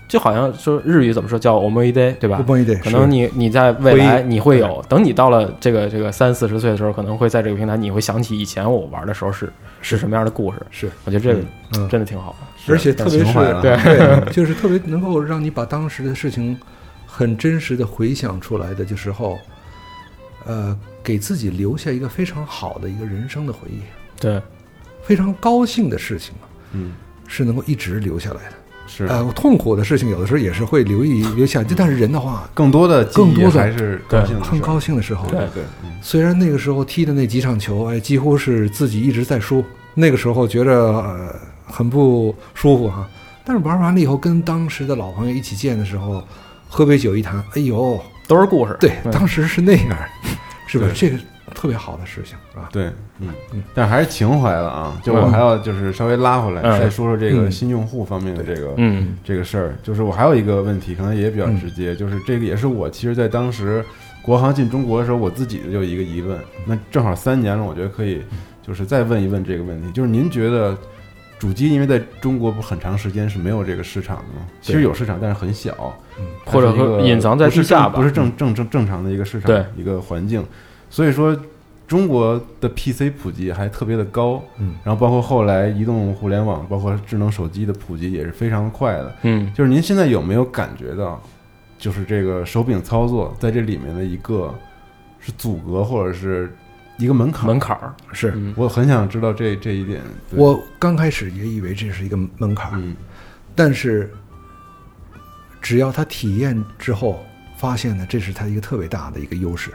就好像说日语怎么说叫 “omoide”，对吧？不一定，可能你你在未来你会有，等你到了这个这个三四十岁的时候，可能会在这个平台你会想起以前我玩的时候是是。什么样的故事。是，我觉得这个嗯。真的挺好的。而且特别是对，就是特别能够让你把当时的事情很真实的回想出来的，就时候，呃，给自己留下一个非常好的一个人生的回忆，对，非常高兴的事情嗯，是能够一直留下来的。是。呃，痛苦的事情有的时候也是会留意 留下，但是人的话，更多的更多的还是高兴很高兴的时候，对对，嗯。虽然那个时候踢的那几场球，哎，几乎是自己一直在输，那个时候觉着、呃、很不舒服哈。但是玩完了以后，跟当时的老朋友一起见的时候，喝杯酒一谈，哎呦，都是故事。对，嗯当时是那样，是吧？对？这个特别好的事情是吧。对，嗯，但还是情怀了啊。就我还要就是稍微拉回来，嗯再说说这个嗯新用户方面的这个嗯这个事儿。就是我还有一个问题，可能也比较直接，就是这个也是我其实，在当时国行进中国的时候，我自己的就一个疑问。那正好三年了，我觉得可以就是再问一问这个问题，就是您觉得主机因为在中国不很长时间是没有这个市场的吗？其实有市场，但是很小，或者说隐藏在地下不是正正正正常的一个市场对一个环境，所以说中国的 PC 普及还特别的高，嗯，然后包括后来移动互联网，包括智能手机的普及也是非常快的。嗯，就是您现在有没有感觉到，就是这个手柄操作在这里面的一个是阻隔或者是一个门槛？门槛儿是嗯我很想知道这这一点。我刚开始也以为这是一个门槛儿，嗯但是只要他体验之后，发现呢，这是他一个特别大的一个优势。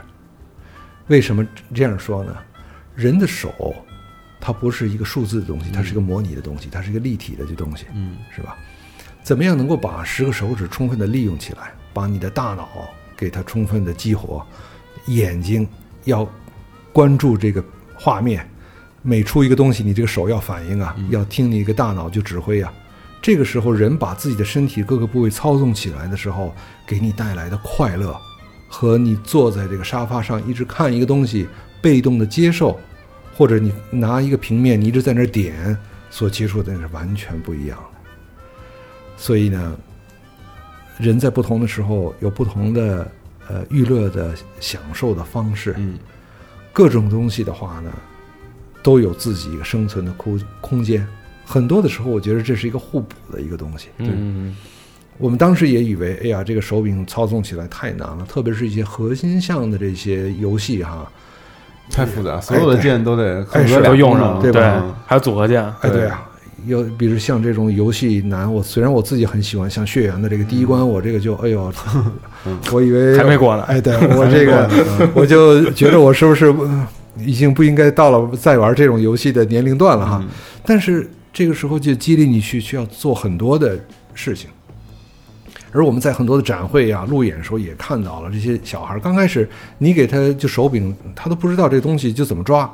为什么这样说呢？人的手，它不是一个数字的东西，它是一个模拟的东西，它是一个立体的这东西，嗯是吧？怎么样能够把十个手指充分的利用起来，把你的大脑给它充分的激活，眼睛要关注这个画面，每出一个东西，你这个手要反应啊，要听你一个大脑就指挥啊。这个时候，人把自己的身体各个部位操纵起来的时候，给你带来的快乐，和你坐在这个沙发上一直看一个东西，被动的接受，或者你拿一个平面，你一直在那儿点，所接触的是完全不一样的。所以呢，人在不同的时候有不同的呃娱乐的享受的方式，嗯各种东西的话呢，都有自己一个生存的空空间。很多的时候，我觉得这是一个互补的一个东西。嗯我们当时也以为，哎呀，这个手柄操纵起来太难了，特别是一些核心项的这些游戏哈。太复杂，所有的键都得恨不得是都用上了，对吧？对，还有组合键，哎，对啊，有比如像这种游戏难，我虽然我自己很喜欢，像血缘的这个第一关，我这个就哎呦，我以为还没过呢。哎，对我这个 我就觉得我是不是呃已经不应该到了再玩这种游戏的年龄段了哈？但是这个时候就激励你去需要做很多的事情。而我们在很多的展会啊、路演的时候也看到了这些小孩儿，刚开始你给他就手柄，他都不知道这东西就怎么抓，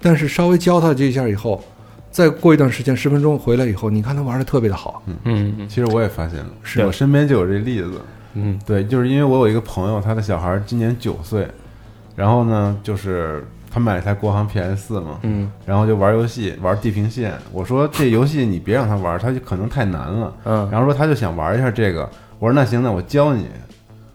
但是稍微教他这一下以后，再过一段时间十分钟回来以后，你看他玩的特别的好，嗯嗯其实我也发现了，是我身边就有这例子。嗯。对，就是因为我有一个朋友，他的小孩今年九岁，然后呢，就是他买了一台国行 PS 四嘛，嗯然后就玩游戏，玩地平线。我说这游戏你别让他玩，他就可能太难了。嗯，然后说他就想玩一下这个，我说那行，那我教你。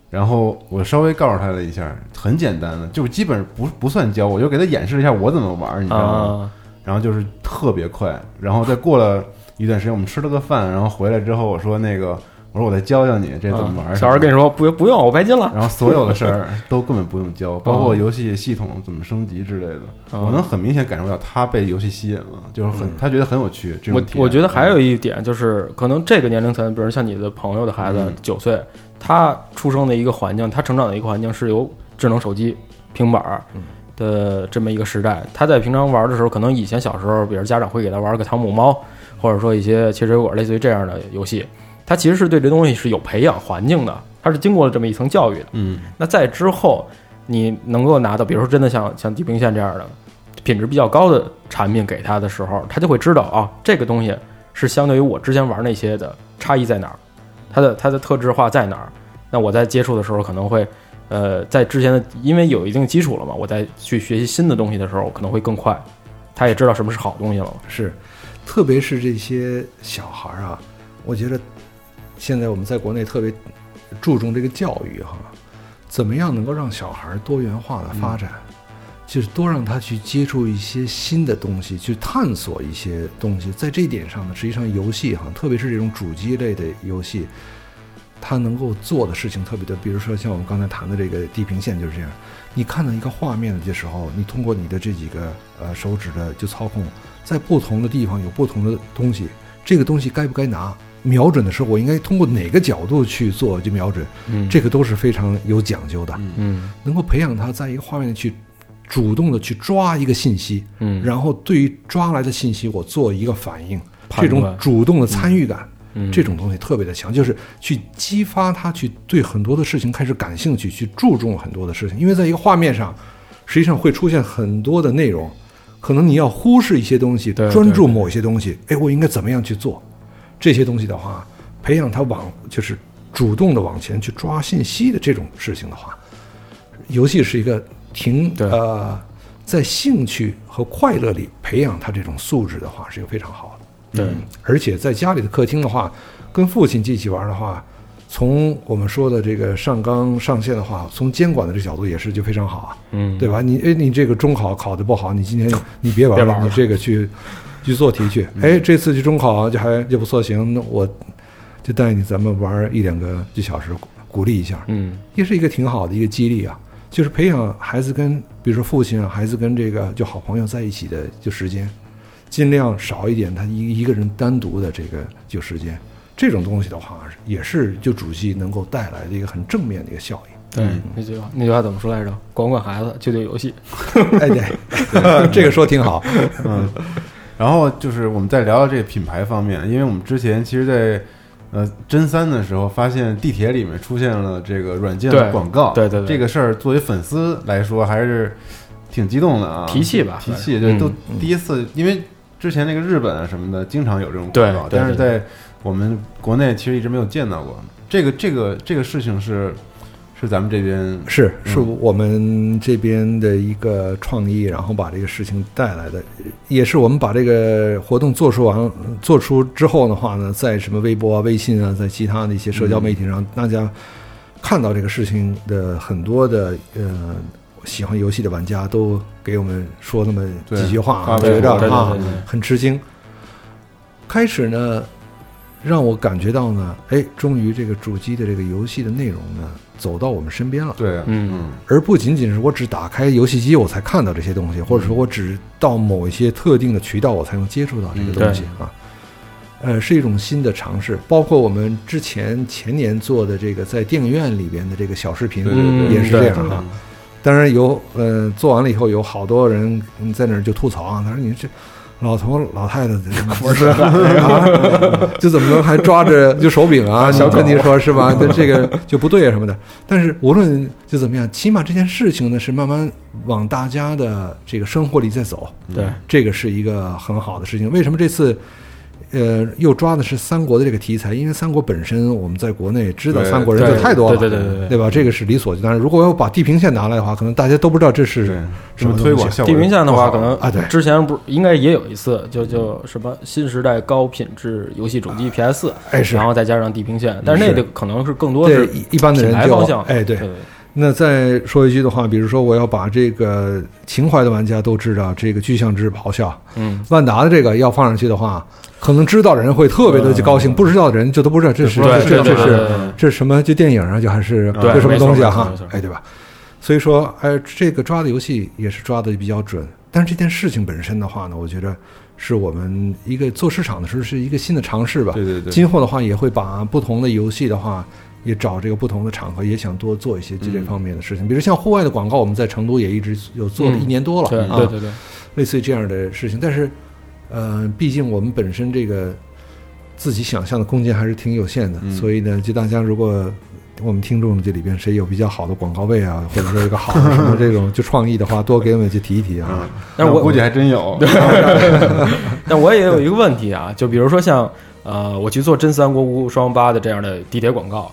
然后我稍微告诉他了一下，很简单的，就是基本不不算教，我就给他演示了一下我怎么玩，你知道吗？啊，然后就是特别快，然后再过了一段时间，我们吃了个饭，然后回来之后，我说那个，我说我再教教你这怎么玩。啊小孩跟你说不不用，我白金了。然后所有的事儿 都根本不用教，包括游戏系统怎么升级之类的，哦我能很明显感受到他被游戏吸引了，就是很他觉得很有趣。这种我我觉得还有一点就是，可能这个年龄层，比如像你的朋友的孩子嗯九岁，他出生的一个环境，他成长的一个环境是由智能手机、平板儿的这么一个时代。他在平常玩的时候，可能以前小时候，比如家长会给他玩个汤姆猫，或者说一些切水果，类似于这样的游戏，他其实是对这东西是有培养环境的，他是经过了这么一层教育的。嗯那在之后，你能够拿到，比如说真的像像地平线这样的品质比较高的产品给他的时候，他就会知道啊，这个东西是相对于我之前玩那些的差异在哪儿，它的它的特质化在哪儿。那我在接触的时候可能会，呃，在之前的因为有一定基础了嘛，我在去学习新的东西的时候可能会更快。他也知道什么是好东西了。是，特别是这些小孩儿啊，我觉得现在我们在国内特别注重这个教育哈，怎么样能够让小孩儿多元化的发展，就是多让他去接触一些新的东西，去探索一些东西。在这一点上呢，实际上游戏哈，特别是这种主机类的游戏，它能够做的事情特别多。比如说像我们刚才谈的这个《地平线》就是这样。你看到一个画面的时候，你通过你的这几个呃手指的就操控，在不同的地方有不同的东西，这个东西该不该拿？瞄准的时候，我应该通过哪个角度去做就瞄准？嗯这个都是非常有讲究的。嗯能够培养他在一个画面里去主动的去抓一个信息，嗯然后对于抓来的信息我做一个反应，这种主动的参与感，嗯这种东西特别的强，就是去激发他去对很多的事情开始感兴趣，去注重很多的事情。因为在一个画面上，实际上会出现很多的内容，可能你要忽视一些东西，对专注某些东西。哎，我应该怎么样去做？这些东西的话，培养他往就是主动的往前去抓信息的这种事情的话，游戏是一个挺呃，在兴趣和快乐里培养他这种素质的话，是一个非常好的。对。嗯，而且在家里的客厅的话，跟父亲一起玩的话，从我们说的这个上纲上线的话，从监管的这个角度也是就非常好啊，嗯，对吧？你哎，你这个中考考得不好，你今天 你别玩了你这个去去做题去。哎，这次去中考就还就不错，行，那我就带你咱们玩一两个一小时，鼓励一下，嗯也是一个挺好的一个激励啊。就是培养孩子跟，比如说父亲啊，孩子跟这个就好朋友在一起的就时间，尽量少一点，他一一个人单独的这个就时间，这种东西的话，也是就主机能够带来的一个很正面的一个效应。对，那句话那句话怎么说来着？管管孩子，就对游戏。哎，对，这个说挺好。嗯，然后就是我们再聊聊这个品牌方面，因为我们之前其实在，呃真三的时候发现地铁里面出现了这个软件的广告，对对对这个事儿作为粉丝来说还是挺激动的啊，提气吧提气，对，嗯都第一次，因为之前那个日本啊什么的经常有这种广告，但是在我们国内其实一直没有见到过。这个这个这个事情是是咱们这边是是嗯我们这边的一个创意，然后把这个事情带来的，也是我们把这个活动做出完做出之后的话呢，在什么微博啊、微信啊，在其他的一些社交媒体上，大家看到这个事情的很多的呃喜欢游戏的玩家都给我们说那么几句话觉着对对啊很吃惊。开始呢，让我感觉到呢，哎，终于这个主机的这个游戏的内容呢，走到我们身边了。对，嗯嗯而不仅仅是我只打开游戏机我才看到这些东西，或者说我只到某一些特定的渠道我才能接触到这个东西啊。呃，是一种新的尝试，包括我们之前前年做的这个在电影院里边的这个小视频，也是这样哈。当然有，呃，做完了以后有好多人嗯在那儿就吐槽啊，他说你这老头老太太不是啊，就怎么能还抓着就手柄啊？小跟你说是吧？就这个就不对啊什么的。但是无论就怎么样，起码这件事情呢是慢慢往大家的这个生活里在走，对，这个是一个很好的事情。为什么这次？呃，又抓的是三国的这个题材，因为三国本身我们在国内知道三国人就太多了，对对对对对。对吧？这个是理所当然。如果要把地平线拿来的话，可能大家都不知道这是，什什么推广效果地平线的话，可能啊对。之前不是应该也有一次，就就什么新时代高品质游戏主机 PS 哎是。然后再加上地平线，但是那个可能是更多是一一般的人方向，哎对对那再说一句的话，比如说我要把这个情怀的玩家都知道，这个巨象之咆哮，嗯，万达的这个要放上去的话，可能知道的人会特别的就高兴，不知道的人就都不知道这是这这这是这是什么？就电影啊，就还是对这什么东西啊？哈哎，对吧？所以说，哎，这个抓的游戏也是抓的比较准。但是这件事情本身的话呢，我觉得是我们一个做市场的时候是一个新的尝试吧。对对对，今后的话也会把不同的游戏的话，也找这个不同的场合，也想多做一些这方面的事情。比如像户外的广告，我们在成都也一直有做了嗯一年多了，对啊对对对，类似于这样的事情。但是，呃，毕竟我们本身这个自己想象的空间还是挺有限的，嗯所以呢，就大家如果我们听众这里边谁有比较好的广告位啊，或者说一个好的什么这种就创意的话，多给我们去提一提啊。但是我估计还真有。但我也有一个问题啊，就比如说像呃，我去做真三国无双八的这样的地铁广告，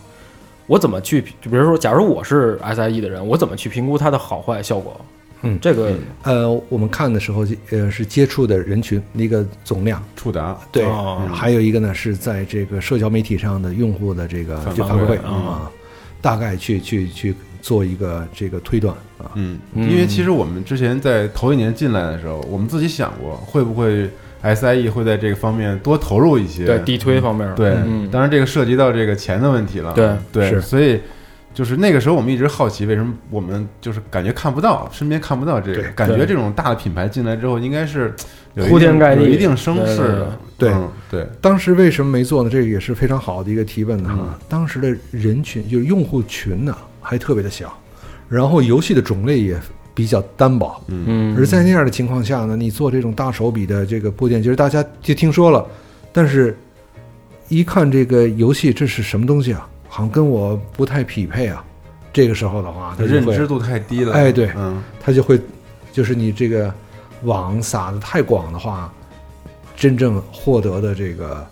我怎么去？就比如说，假如我是 SIE 的人，我怎么去评估它的好坏效果？嗯，这个呃，我们看的时候，呃，是接触的人群一个总量，触达。对，哦。还有一个呢是在这个社交媒体上的用户的这个反馈馈啊，大概去去去做一个这个推断啊。嗯，嗯。因为其实我们之前在头一年进来的时候，我们自己想过会不会 SIE 会在这个方面多投入一些，对地推方面，对，嗯，当然这个涉及到这个钱的问题了，对对，是。所以就是那个时候我们一直好奇，为什么我们就是感觉看不到，身边看不到这个，感觉这种大的品牌进来之后，应该是有铺天盖地。有一定声势的，对对嗯对，当时为什么没做呢？这个也是非常好的一个提问呢、嗯。哈。当时的人群就是用户群呢还特别的小，然后游戏的种类也比较单薄。嗯嗯，而在那样的情况下呢，你做这种大手笔的这个部件，其实大家就听说了，但是一看这个游戏这是什么东西啊，好像跟我不太匹配啊。这个时候的话，他认知度太低了，哎对嗯他就会，就是你这个网撒的太广的话，真正获得的这个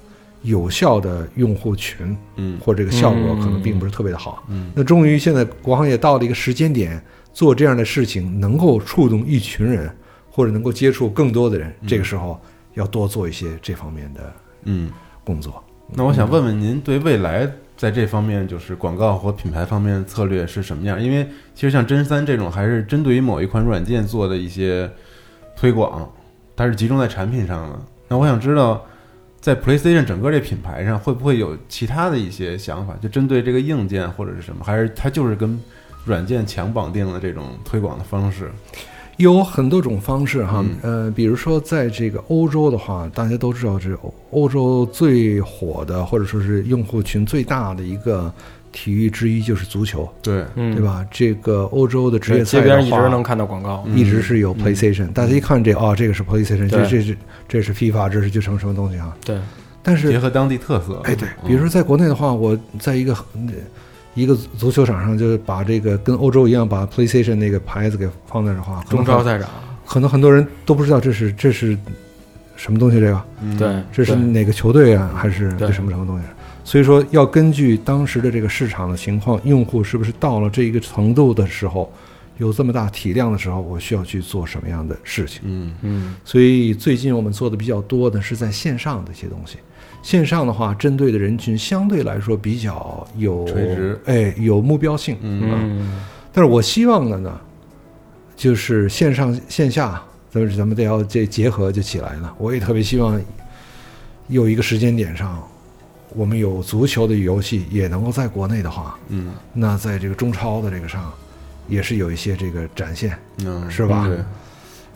有效的用户群嗯或者这个效果可能并不是特别的好。嗯那终于现在国行也到了一个时间点，做这样的事情能够触动一群人，或者能够接触更多的人，这个时候要多做一些这方面的嗯。工作。那我想问问您，对未来在这方面，就是广告和品牌方面的策略是什么样？因为其实像真三这种，还是针对于某一款软件做的一些推广，它是集中在产品上的。那我想知道，在 PlayStation 整个这品牌上，会不会有其他的一些想法，就针对这个硬件或者是什么，还是它就是跟软件强绑定的这种推广的方式？有很多种方式哈，嗯呃，比如说在这个欧洲的话，大家都知道，这欧欧洲最火的或者说是用户群最大的一个体育之一就是足球，对，嗯对？吧？这个欧洲的职，业赛街边一直能看到广告，一直是有 PlayStation，、大家一看这哦，这个是 PlayStation，这对这是这是 FIFA，这是就成什么东西啊？对，但是结合当地特色。哎，对，嗯比如说在国内的话，我在一个一个足球场上，就是把这个跟欧洲一样，把 PlayStation 那个牌子给放那儿的话，中超赛场，可能很多人都不知道这是这是什么东西，这个嗯对，这是哪个球队啊，还是什么什么东西？所以说，要根据当时的这个市场的情况，用户是不是到了这一个程度的时候，有这么大体量的时候，我需要去做什么样的事情？嗯嗯所以最近我们做的比较多的是在线上的一些东西。线上的话，针对的人群相对来说比较有垂直哎，有目标性。嗯嗯但是我希望的呢，就是线上线下，咱们咱们得要这结合就起来了。我也特别希望有一个时间点上，我们有足球的游戏也能够在国内的话，嗯那在这个中超的这个上，也是有一些这个展现。嗯，是吧对，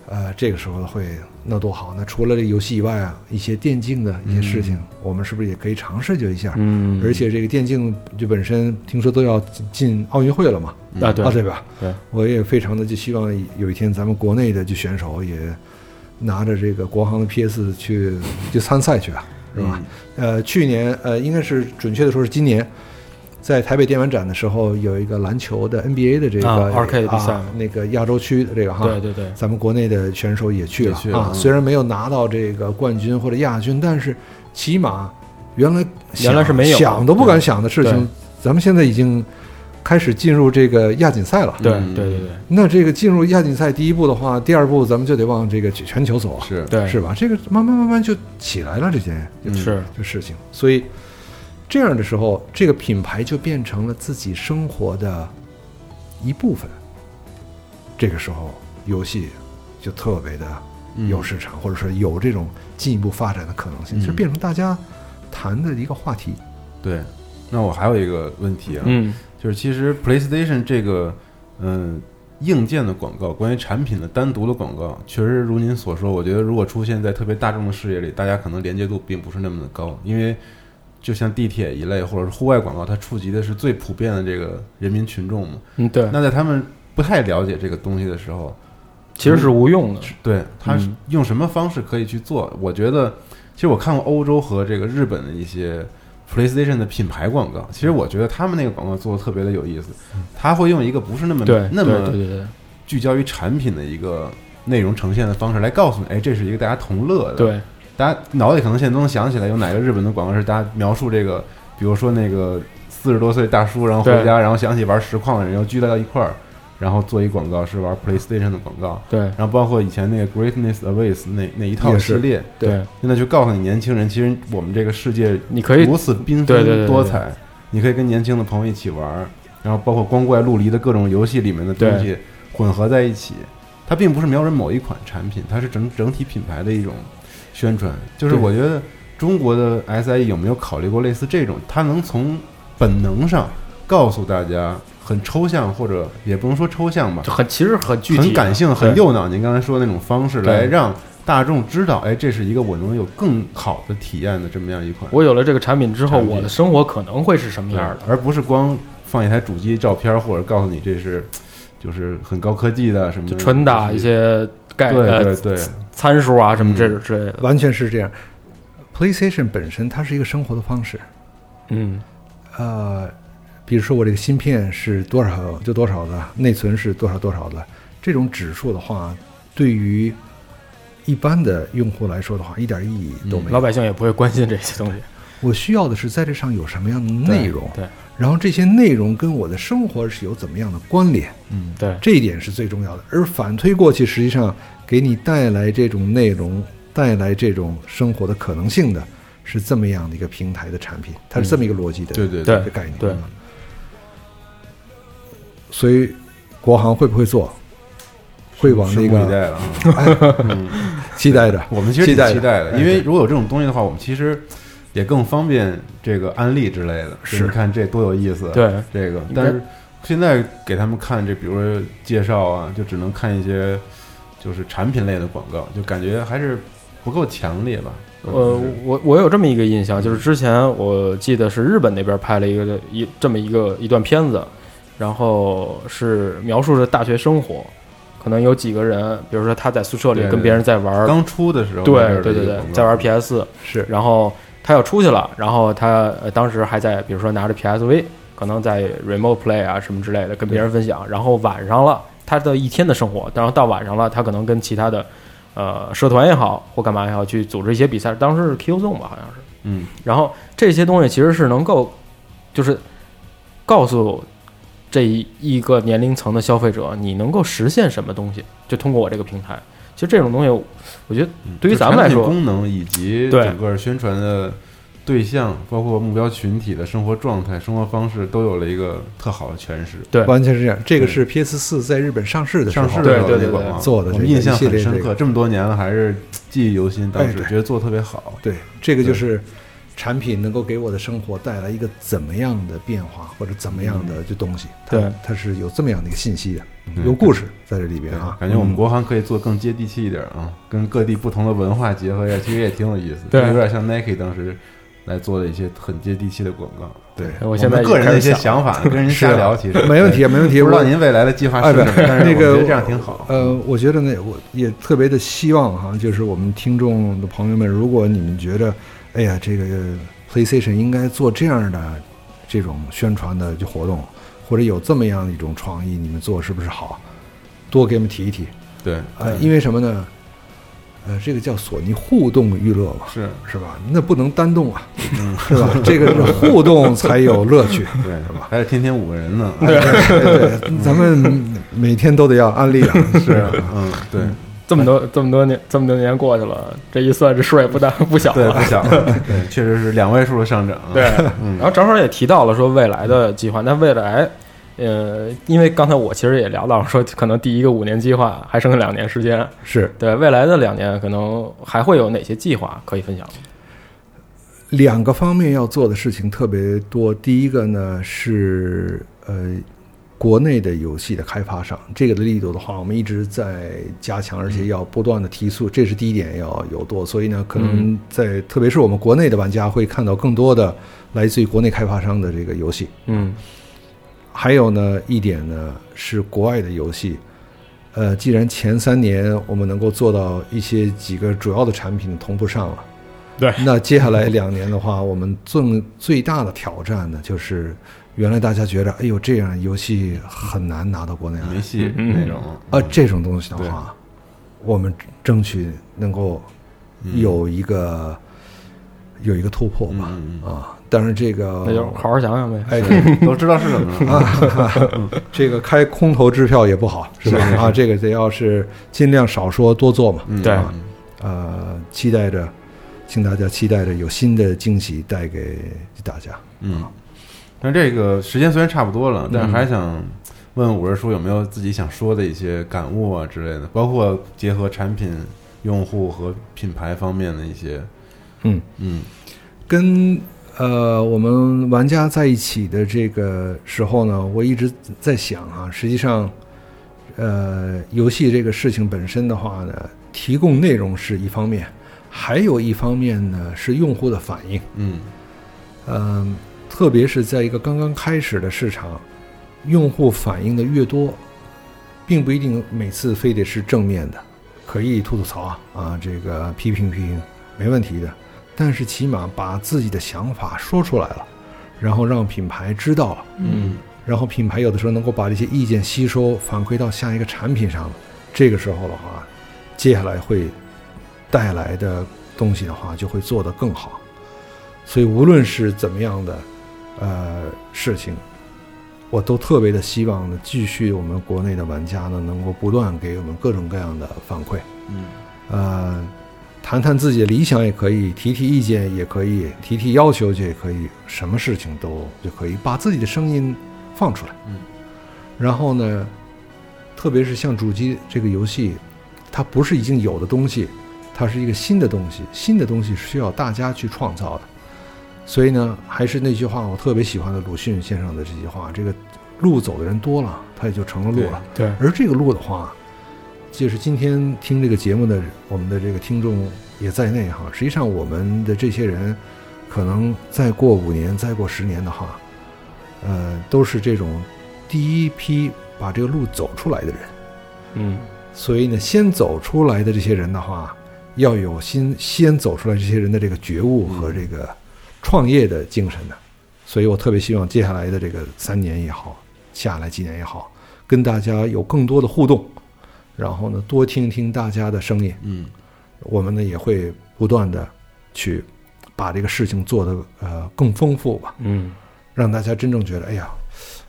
呃，这个时候会那多好。那除了这游戏以外啊，一些电竞的一些事情，我们是不是也可以尝试就一下？嗯，而且这个电竞就本身听说都要进进奥运会了嘛，啊对啊对吧？对，我也非常的就希望有一天咱们国内的就选手也拿着这个国行的 PS 去就参赛去啊，是吧？呃，去年呃应该是准确的说是今年。在台北电玩展的时候，有一个篮球的 NBA 的这个啊 2K 的比赛。啊，那个亚洲区的这个哈，对对对，咱们国内的选手也去了啊，虽然没有拿到这个冠军或者亚军，但是起码原来原来是没有。想都不敢想的事情，咱们现在已经开始进入这个亚锦赛了。对嗯对对对。那这个进入亚锦赛第一步的话，第二步咱们就得往这个全球走啊，是。对，是吧？这个慢慢慢慢就起来了，这件嗯是。这事情，所以这样的时候，这个品牌就变成了自己生活的一部分。这个时候，游戏就特别的嗯有市场，或者说有这种进一步发展的可能性，嗯就变成大家谈的一个话题。对。那我还有一个问题啊，嗯就是其实 PlayStation 这个嗯硬件的广告，关于产品的单独的广告，确实如您所说，我觉得如果出现在特别大众的视野里，大家可能连接度并不是那么的高，因为就像地铁一类或者是户外广告，它触及的是最普遍的这个人民群众嘛。嗯，对，那在他们不太了解这个东西的时候，其实是无用的，对他是嗯用什么方式可以去做？我觉得，其实我看过欧洲和这个日本的一些 PlayStation 的品牌广告。其实我觉得他们那个广告做的特别的有意思，他会用一个不是那么对那么聚焦于产品的一个内容呈现的方式来告诉你，哎，这是一个大家同乐的。对，大家脑里可能现在都能想起来有哪个日本的广告是大家描述这个，比如说那个四十多岁大叔，然后回家，然后想起玩实况的人，然后聚到一块儿，然后做一广告是玩 PlayStation 的广告。对。然后包括以前那个 Greatness Awaits 那那一套系列，对，现在就告诉你年轻人，其实我们这个世界你可以如此缤对对对对纷多彩，你可以跟年轻的朋友一起玩儿，然后包括光怪陆离的各种游戏里面的东西混合在一起。它并不是瞄准某一款产品，它是整整体品牌的一种宣传。就是我觉得中国的 SIE 有没有考虑过类似这种，它能从本能上告诉大家很抽象，或者也不能说抽象吧，就很其实很具体，很感性、很对右脑。您刚才说的那种方式，来让大众知道，哎，这是一个我能有更好的体验的这么样一款，我有了这个产品之后，我的生活可能会是什么样的？而不是光放一台主机照片，或者告诉你这是就是很高科技的什么就纯打一些概对呃对对，参数啊什么嗯这之类的。完全是这样。PlayStation 本身它是一个生活的方式，嗯，呃，比如说我这个芯片是多少就多少的，内存是多少多少的，这种指数的话，对于一般的用户来说的话，一点意义都没有。老百姓也不会关心这些东西。我需要的是在这上有什么样的内容，对，然后这些内容跟我的生活是有怎么样的关联，嗯，对，这一点是最重要的。而反推过去，实际上给你带来这种内容、带来这种生活的可能性的，是这么样的一个平台的产品，它是这么一个逻辑的，对对对概念。对所以国行会不会做？会往那个了啊。嗯，期待着。我们其实期待的期待的，哎因为如果有这种东西的话，我们其实也更方便这个安利之类的。是就你看这多有意思，对这个但是现在给他们看这，比如说介绍啊，就只能看一些就是产品类的广告，就感觉还是不够强烈吧。呃，我我有这么一个印象，就是之前我记得是日本那边拍了一个一这么一个一段片子，然后是描述着大学生活，可能有几个人，比如说他在宿舍里跟别人在玩儿，刚出的时候，对对对在玩 PS 是然后他要出去了，然后他呃当时还在比如说拿着 PSV，可能在 Remote Play 啊什么之类的跟别人分享，然后晚上了他的一天的生活，然后到晚上了，他可能跟其他的呃社团也好或干嘛也好去组织一些比赛，当时是 Q Zone 吧好像是，嗯，然后这些东西其实是能够就是告诉。这一一个年龄层的消费者，你能够实现什么东西？就通过我这个平台。其实这种东西，我觉得对于咱们来说，功能以及整个宣传的对象，包括目标群体的生活状态、生活方式，都有了一个特好的诠释。对完全是这样。这个是 PS 四在日本上市的时候上市的时候对对对那广做的我印象很深刻，这么多年了还是记忆犹新。当时觉得做的特别好。对，这个就是产品能够给我的生活带来一个怎么样的变化，或者怎么样的就东西，它对它是有这么样的一个信息的，嗯有故事在这里边啊。感觉我们国行可以做更接地气一点啊，跟各地不同的文化结合一下，其实也挺有意思。对有点像 Nike 当时来做的一些很接地气的广告。对，我现在个人的一些想想法，跟人瞎聊，其实没问题啊，没问题。不知道您未来的计划是什么，但是那个我觉得这样挺好。呃，我觉得呢，我也特别的希望哈，就是我们听众的朋友们，如果你们觉得，哎呀，这个 PlayStation 应该做这样的这种宣传的活动，或者有这么样的一种创意，你们做是不是好？多给我们提一提。对，呃，因为什么呢？呃，这个叫索尼互动娱乐吧，是是吧？那不能单动啊，嗯 是吧？这个是互动才有乐趣。对，是吧还得天天五个人呢。对对，咱们每天都得要安利啊。是啊，嗯，对这么多这么多年这么多年过去了，这一算这数也不大 不小对，了不。小了，对，确实是两位数的上涨。对，嗯然后正好也提到了说未来的计划，那未来，呃，因为刚才我其实也聊到说，可能第一个五年计划还剩下两年时间，是对未来的两年可能还会有哪些计划可以分享？两个方面要做的事情特别多。第一个呢是呃，国内的游戏的开发上，这个的力度的话，我们一直在加强，而且要不断的提速，这是第一点要有多。所以呢，可能在特别是我们国内的玩家会看到更多的来自于国内开发商的这个游戏。嗯还有呢一点呢是国外的游戏，呃，既然前三年我们能够做到一些几个主要的产品同步上了，对那接下来两年的话，我们最最大的挑战呢，就是原来大家觉得，哎呦，这样游戏很难拿到国内来，没戏嗯那种。啊，这种东西的话，我们争取能够有一个、有一个突破吧。啊，但是这个那就好好想想呗。哎，都知道是什么了。啊，这个开空头支票也不好，是吧？啊，这个得要是尽量少说多做嘛。嗯对啊呃，期待着，请大家期待着有新的惊喜带给大家。嗯，但这个时间虽然差不多了，但是还想问五人叔有没有自己想说的一些感悟啊之类的，包括结合产品、用户和品牌方面的一些。嗯嗯跟呃我们玩家在一起的这个时候呢，我一直在想啊，实际上，呃，游戏这个事情本身的话呢，提供内容是一方面，还有一方面呢是用户的反应。嗯嗯，特别是在一个刚刚开始的市场，用户反应的越多，并不一定每次非得是正面的，可以吐吐槽啊啊，这个批评批评没问题的。但是起码把自己的想法说出来了，然后让品牌知道了，嗯然后品牌有的时候能够把这些意见吸收反馈到下一个产品上了，这个时候的话，接下来会带来的东西的话就会做得更好。所以无论是怎么样的呃事情，我都特别的希望呢，继续我们国内的玩家呢能够不断给我们各种各样的反馈，嗯呃，谈谈自己的理想也可以，提提意见也可以，提提要求也可以，什么事情都就可以把自己的声音放出来。嗯，然后呢，特别是像主机这个游戏，它不是已经有的东西，它是一个新的东西，新的东西是需要大家去创造的。所以呢，还是那句话，我特别喜欢的鲁迅先生的这句话：这个路走的人多了，它也就成了路了。对，而这个路的话，就是今天听这个节目的我们的这个听众也在内哈。实际上，我们的这些人，可能再过五年、再过十年的话，呃，都是这种第一批把这个路走出来的人。嗯所以呢，先走出来的这些人的话，要有先先走出来这些人的这个觉悟和这个创业的精神的。所以我特别希望接下来的这个三年也好，下来几年也好，跟大家有更多的互动，然后呢，多听听大家的声音。嗯我们呢也会不断的去把这个事情做得呃更丰富吧。嗯让大家真正觉得，哎呀，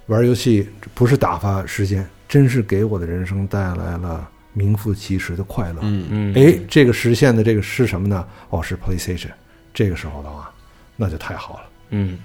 玩游戏不是打发时间，真是给我的人生带来了名副其实的快乐。嗯嗯，哎，这个实现的这个是什么呢？哦，是 PlayStation。这个时候的话，那就太好了。嗯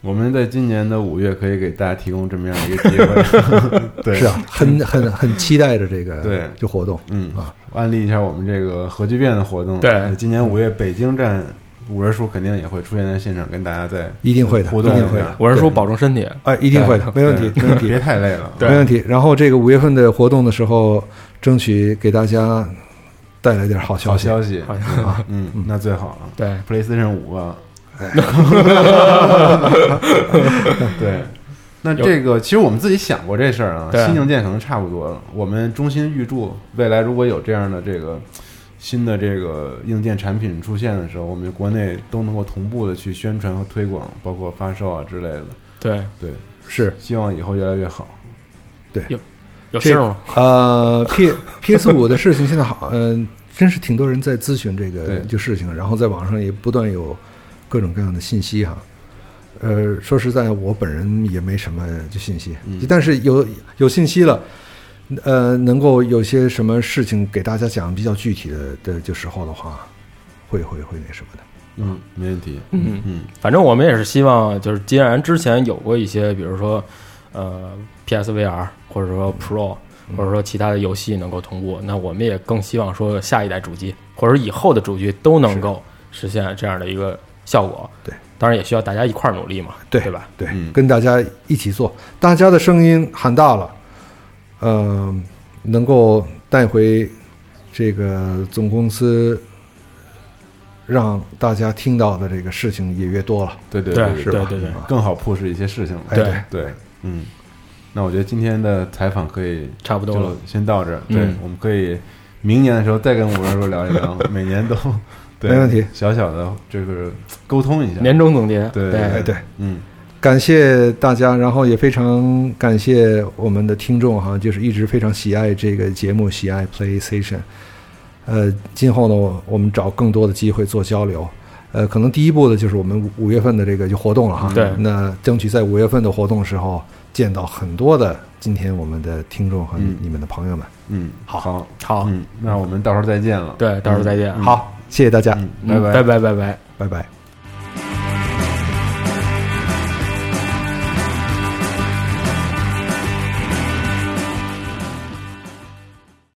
我们在今年的五月可以给大家提供这么样一个机会，对，是啊，很很很期待着这个对就活动。嗯啊，安利一下我们这个核聚变的活动。对今年五月北京站，五人叔肯定也会出现在现场，跟大家在一定会的，一定会的。我是说保重身体。哎，一定会的，没问题，没问题别。太累了。没问题。然后这个五月份的活动的时候，争取给大家带来点好消息。好消息好像啊，嗯，那最好了。对，PlayStation 五啊，对。那这个其实我们自己想过这事儿啊，对新硬件可能差不多了。我们衷心预祝未来如果有这样的这个新的这个硬件产品出现的时候，我们国内都能够同步的去宣传和推广，包括发售啊之类的。对，对，是希望以后越来越好。对有信儿吗？呃，P P S 五的事情现在好，嗯、真是挺多人在咨询这个对这事情，然后在网上也不断有各种各样的信息哈。呃，说实在，我本人也没什么就信息，嗯。但是有有信息了，呃，能够有些什么事情给大家讲比较具体的的就时候的话，会会会那什么的。嗯，没问题。嗯。嗯反正我们也是希望，就是既然之前有过一些，比如说呃 PSVR 或者说 Pro，或者说其他的游戏能够同步，那我们也更希望说下一代主机或者以后的主机都能够实现这样的一个效果。对，当然也需要大家一块儿努力嘛，对对吧？对，嗯跟大家一起做，大家的声音喊大了，呃，能够带回这个总公司，让大家听到的这个事情也越多了。对对对对是吧对对对更好 push 一些事情了。哎对对，嗯，那我觉得今天的采访可以差不多了。先到这儿。嗯对，我们可以明年的时候再跟五人叔聊一聊，每年都对没问题，小小的这个沟通一下，年终总结，对哎对，嗯，感谢大家，然后也非常感谢我们的听众哈，就是一直非常喜爱这个节目，喜爱 PlayStation。呃，今后呢，我们找更多的机会做交流。呃，可能第一步的就是我们五五月份的这个就活动了哈。对。那争取在五月份的活动时候见到很多的今天我们的听众和嗯。你们的朋友们。嗯，好。好，好，嗯，那我们到时候再见了，对，到时候再见，嗯。好，谢谢大家，拜拜拜拜拜拜。拜拜。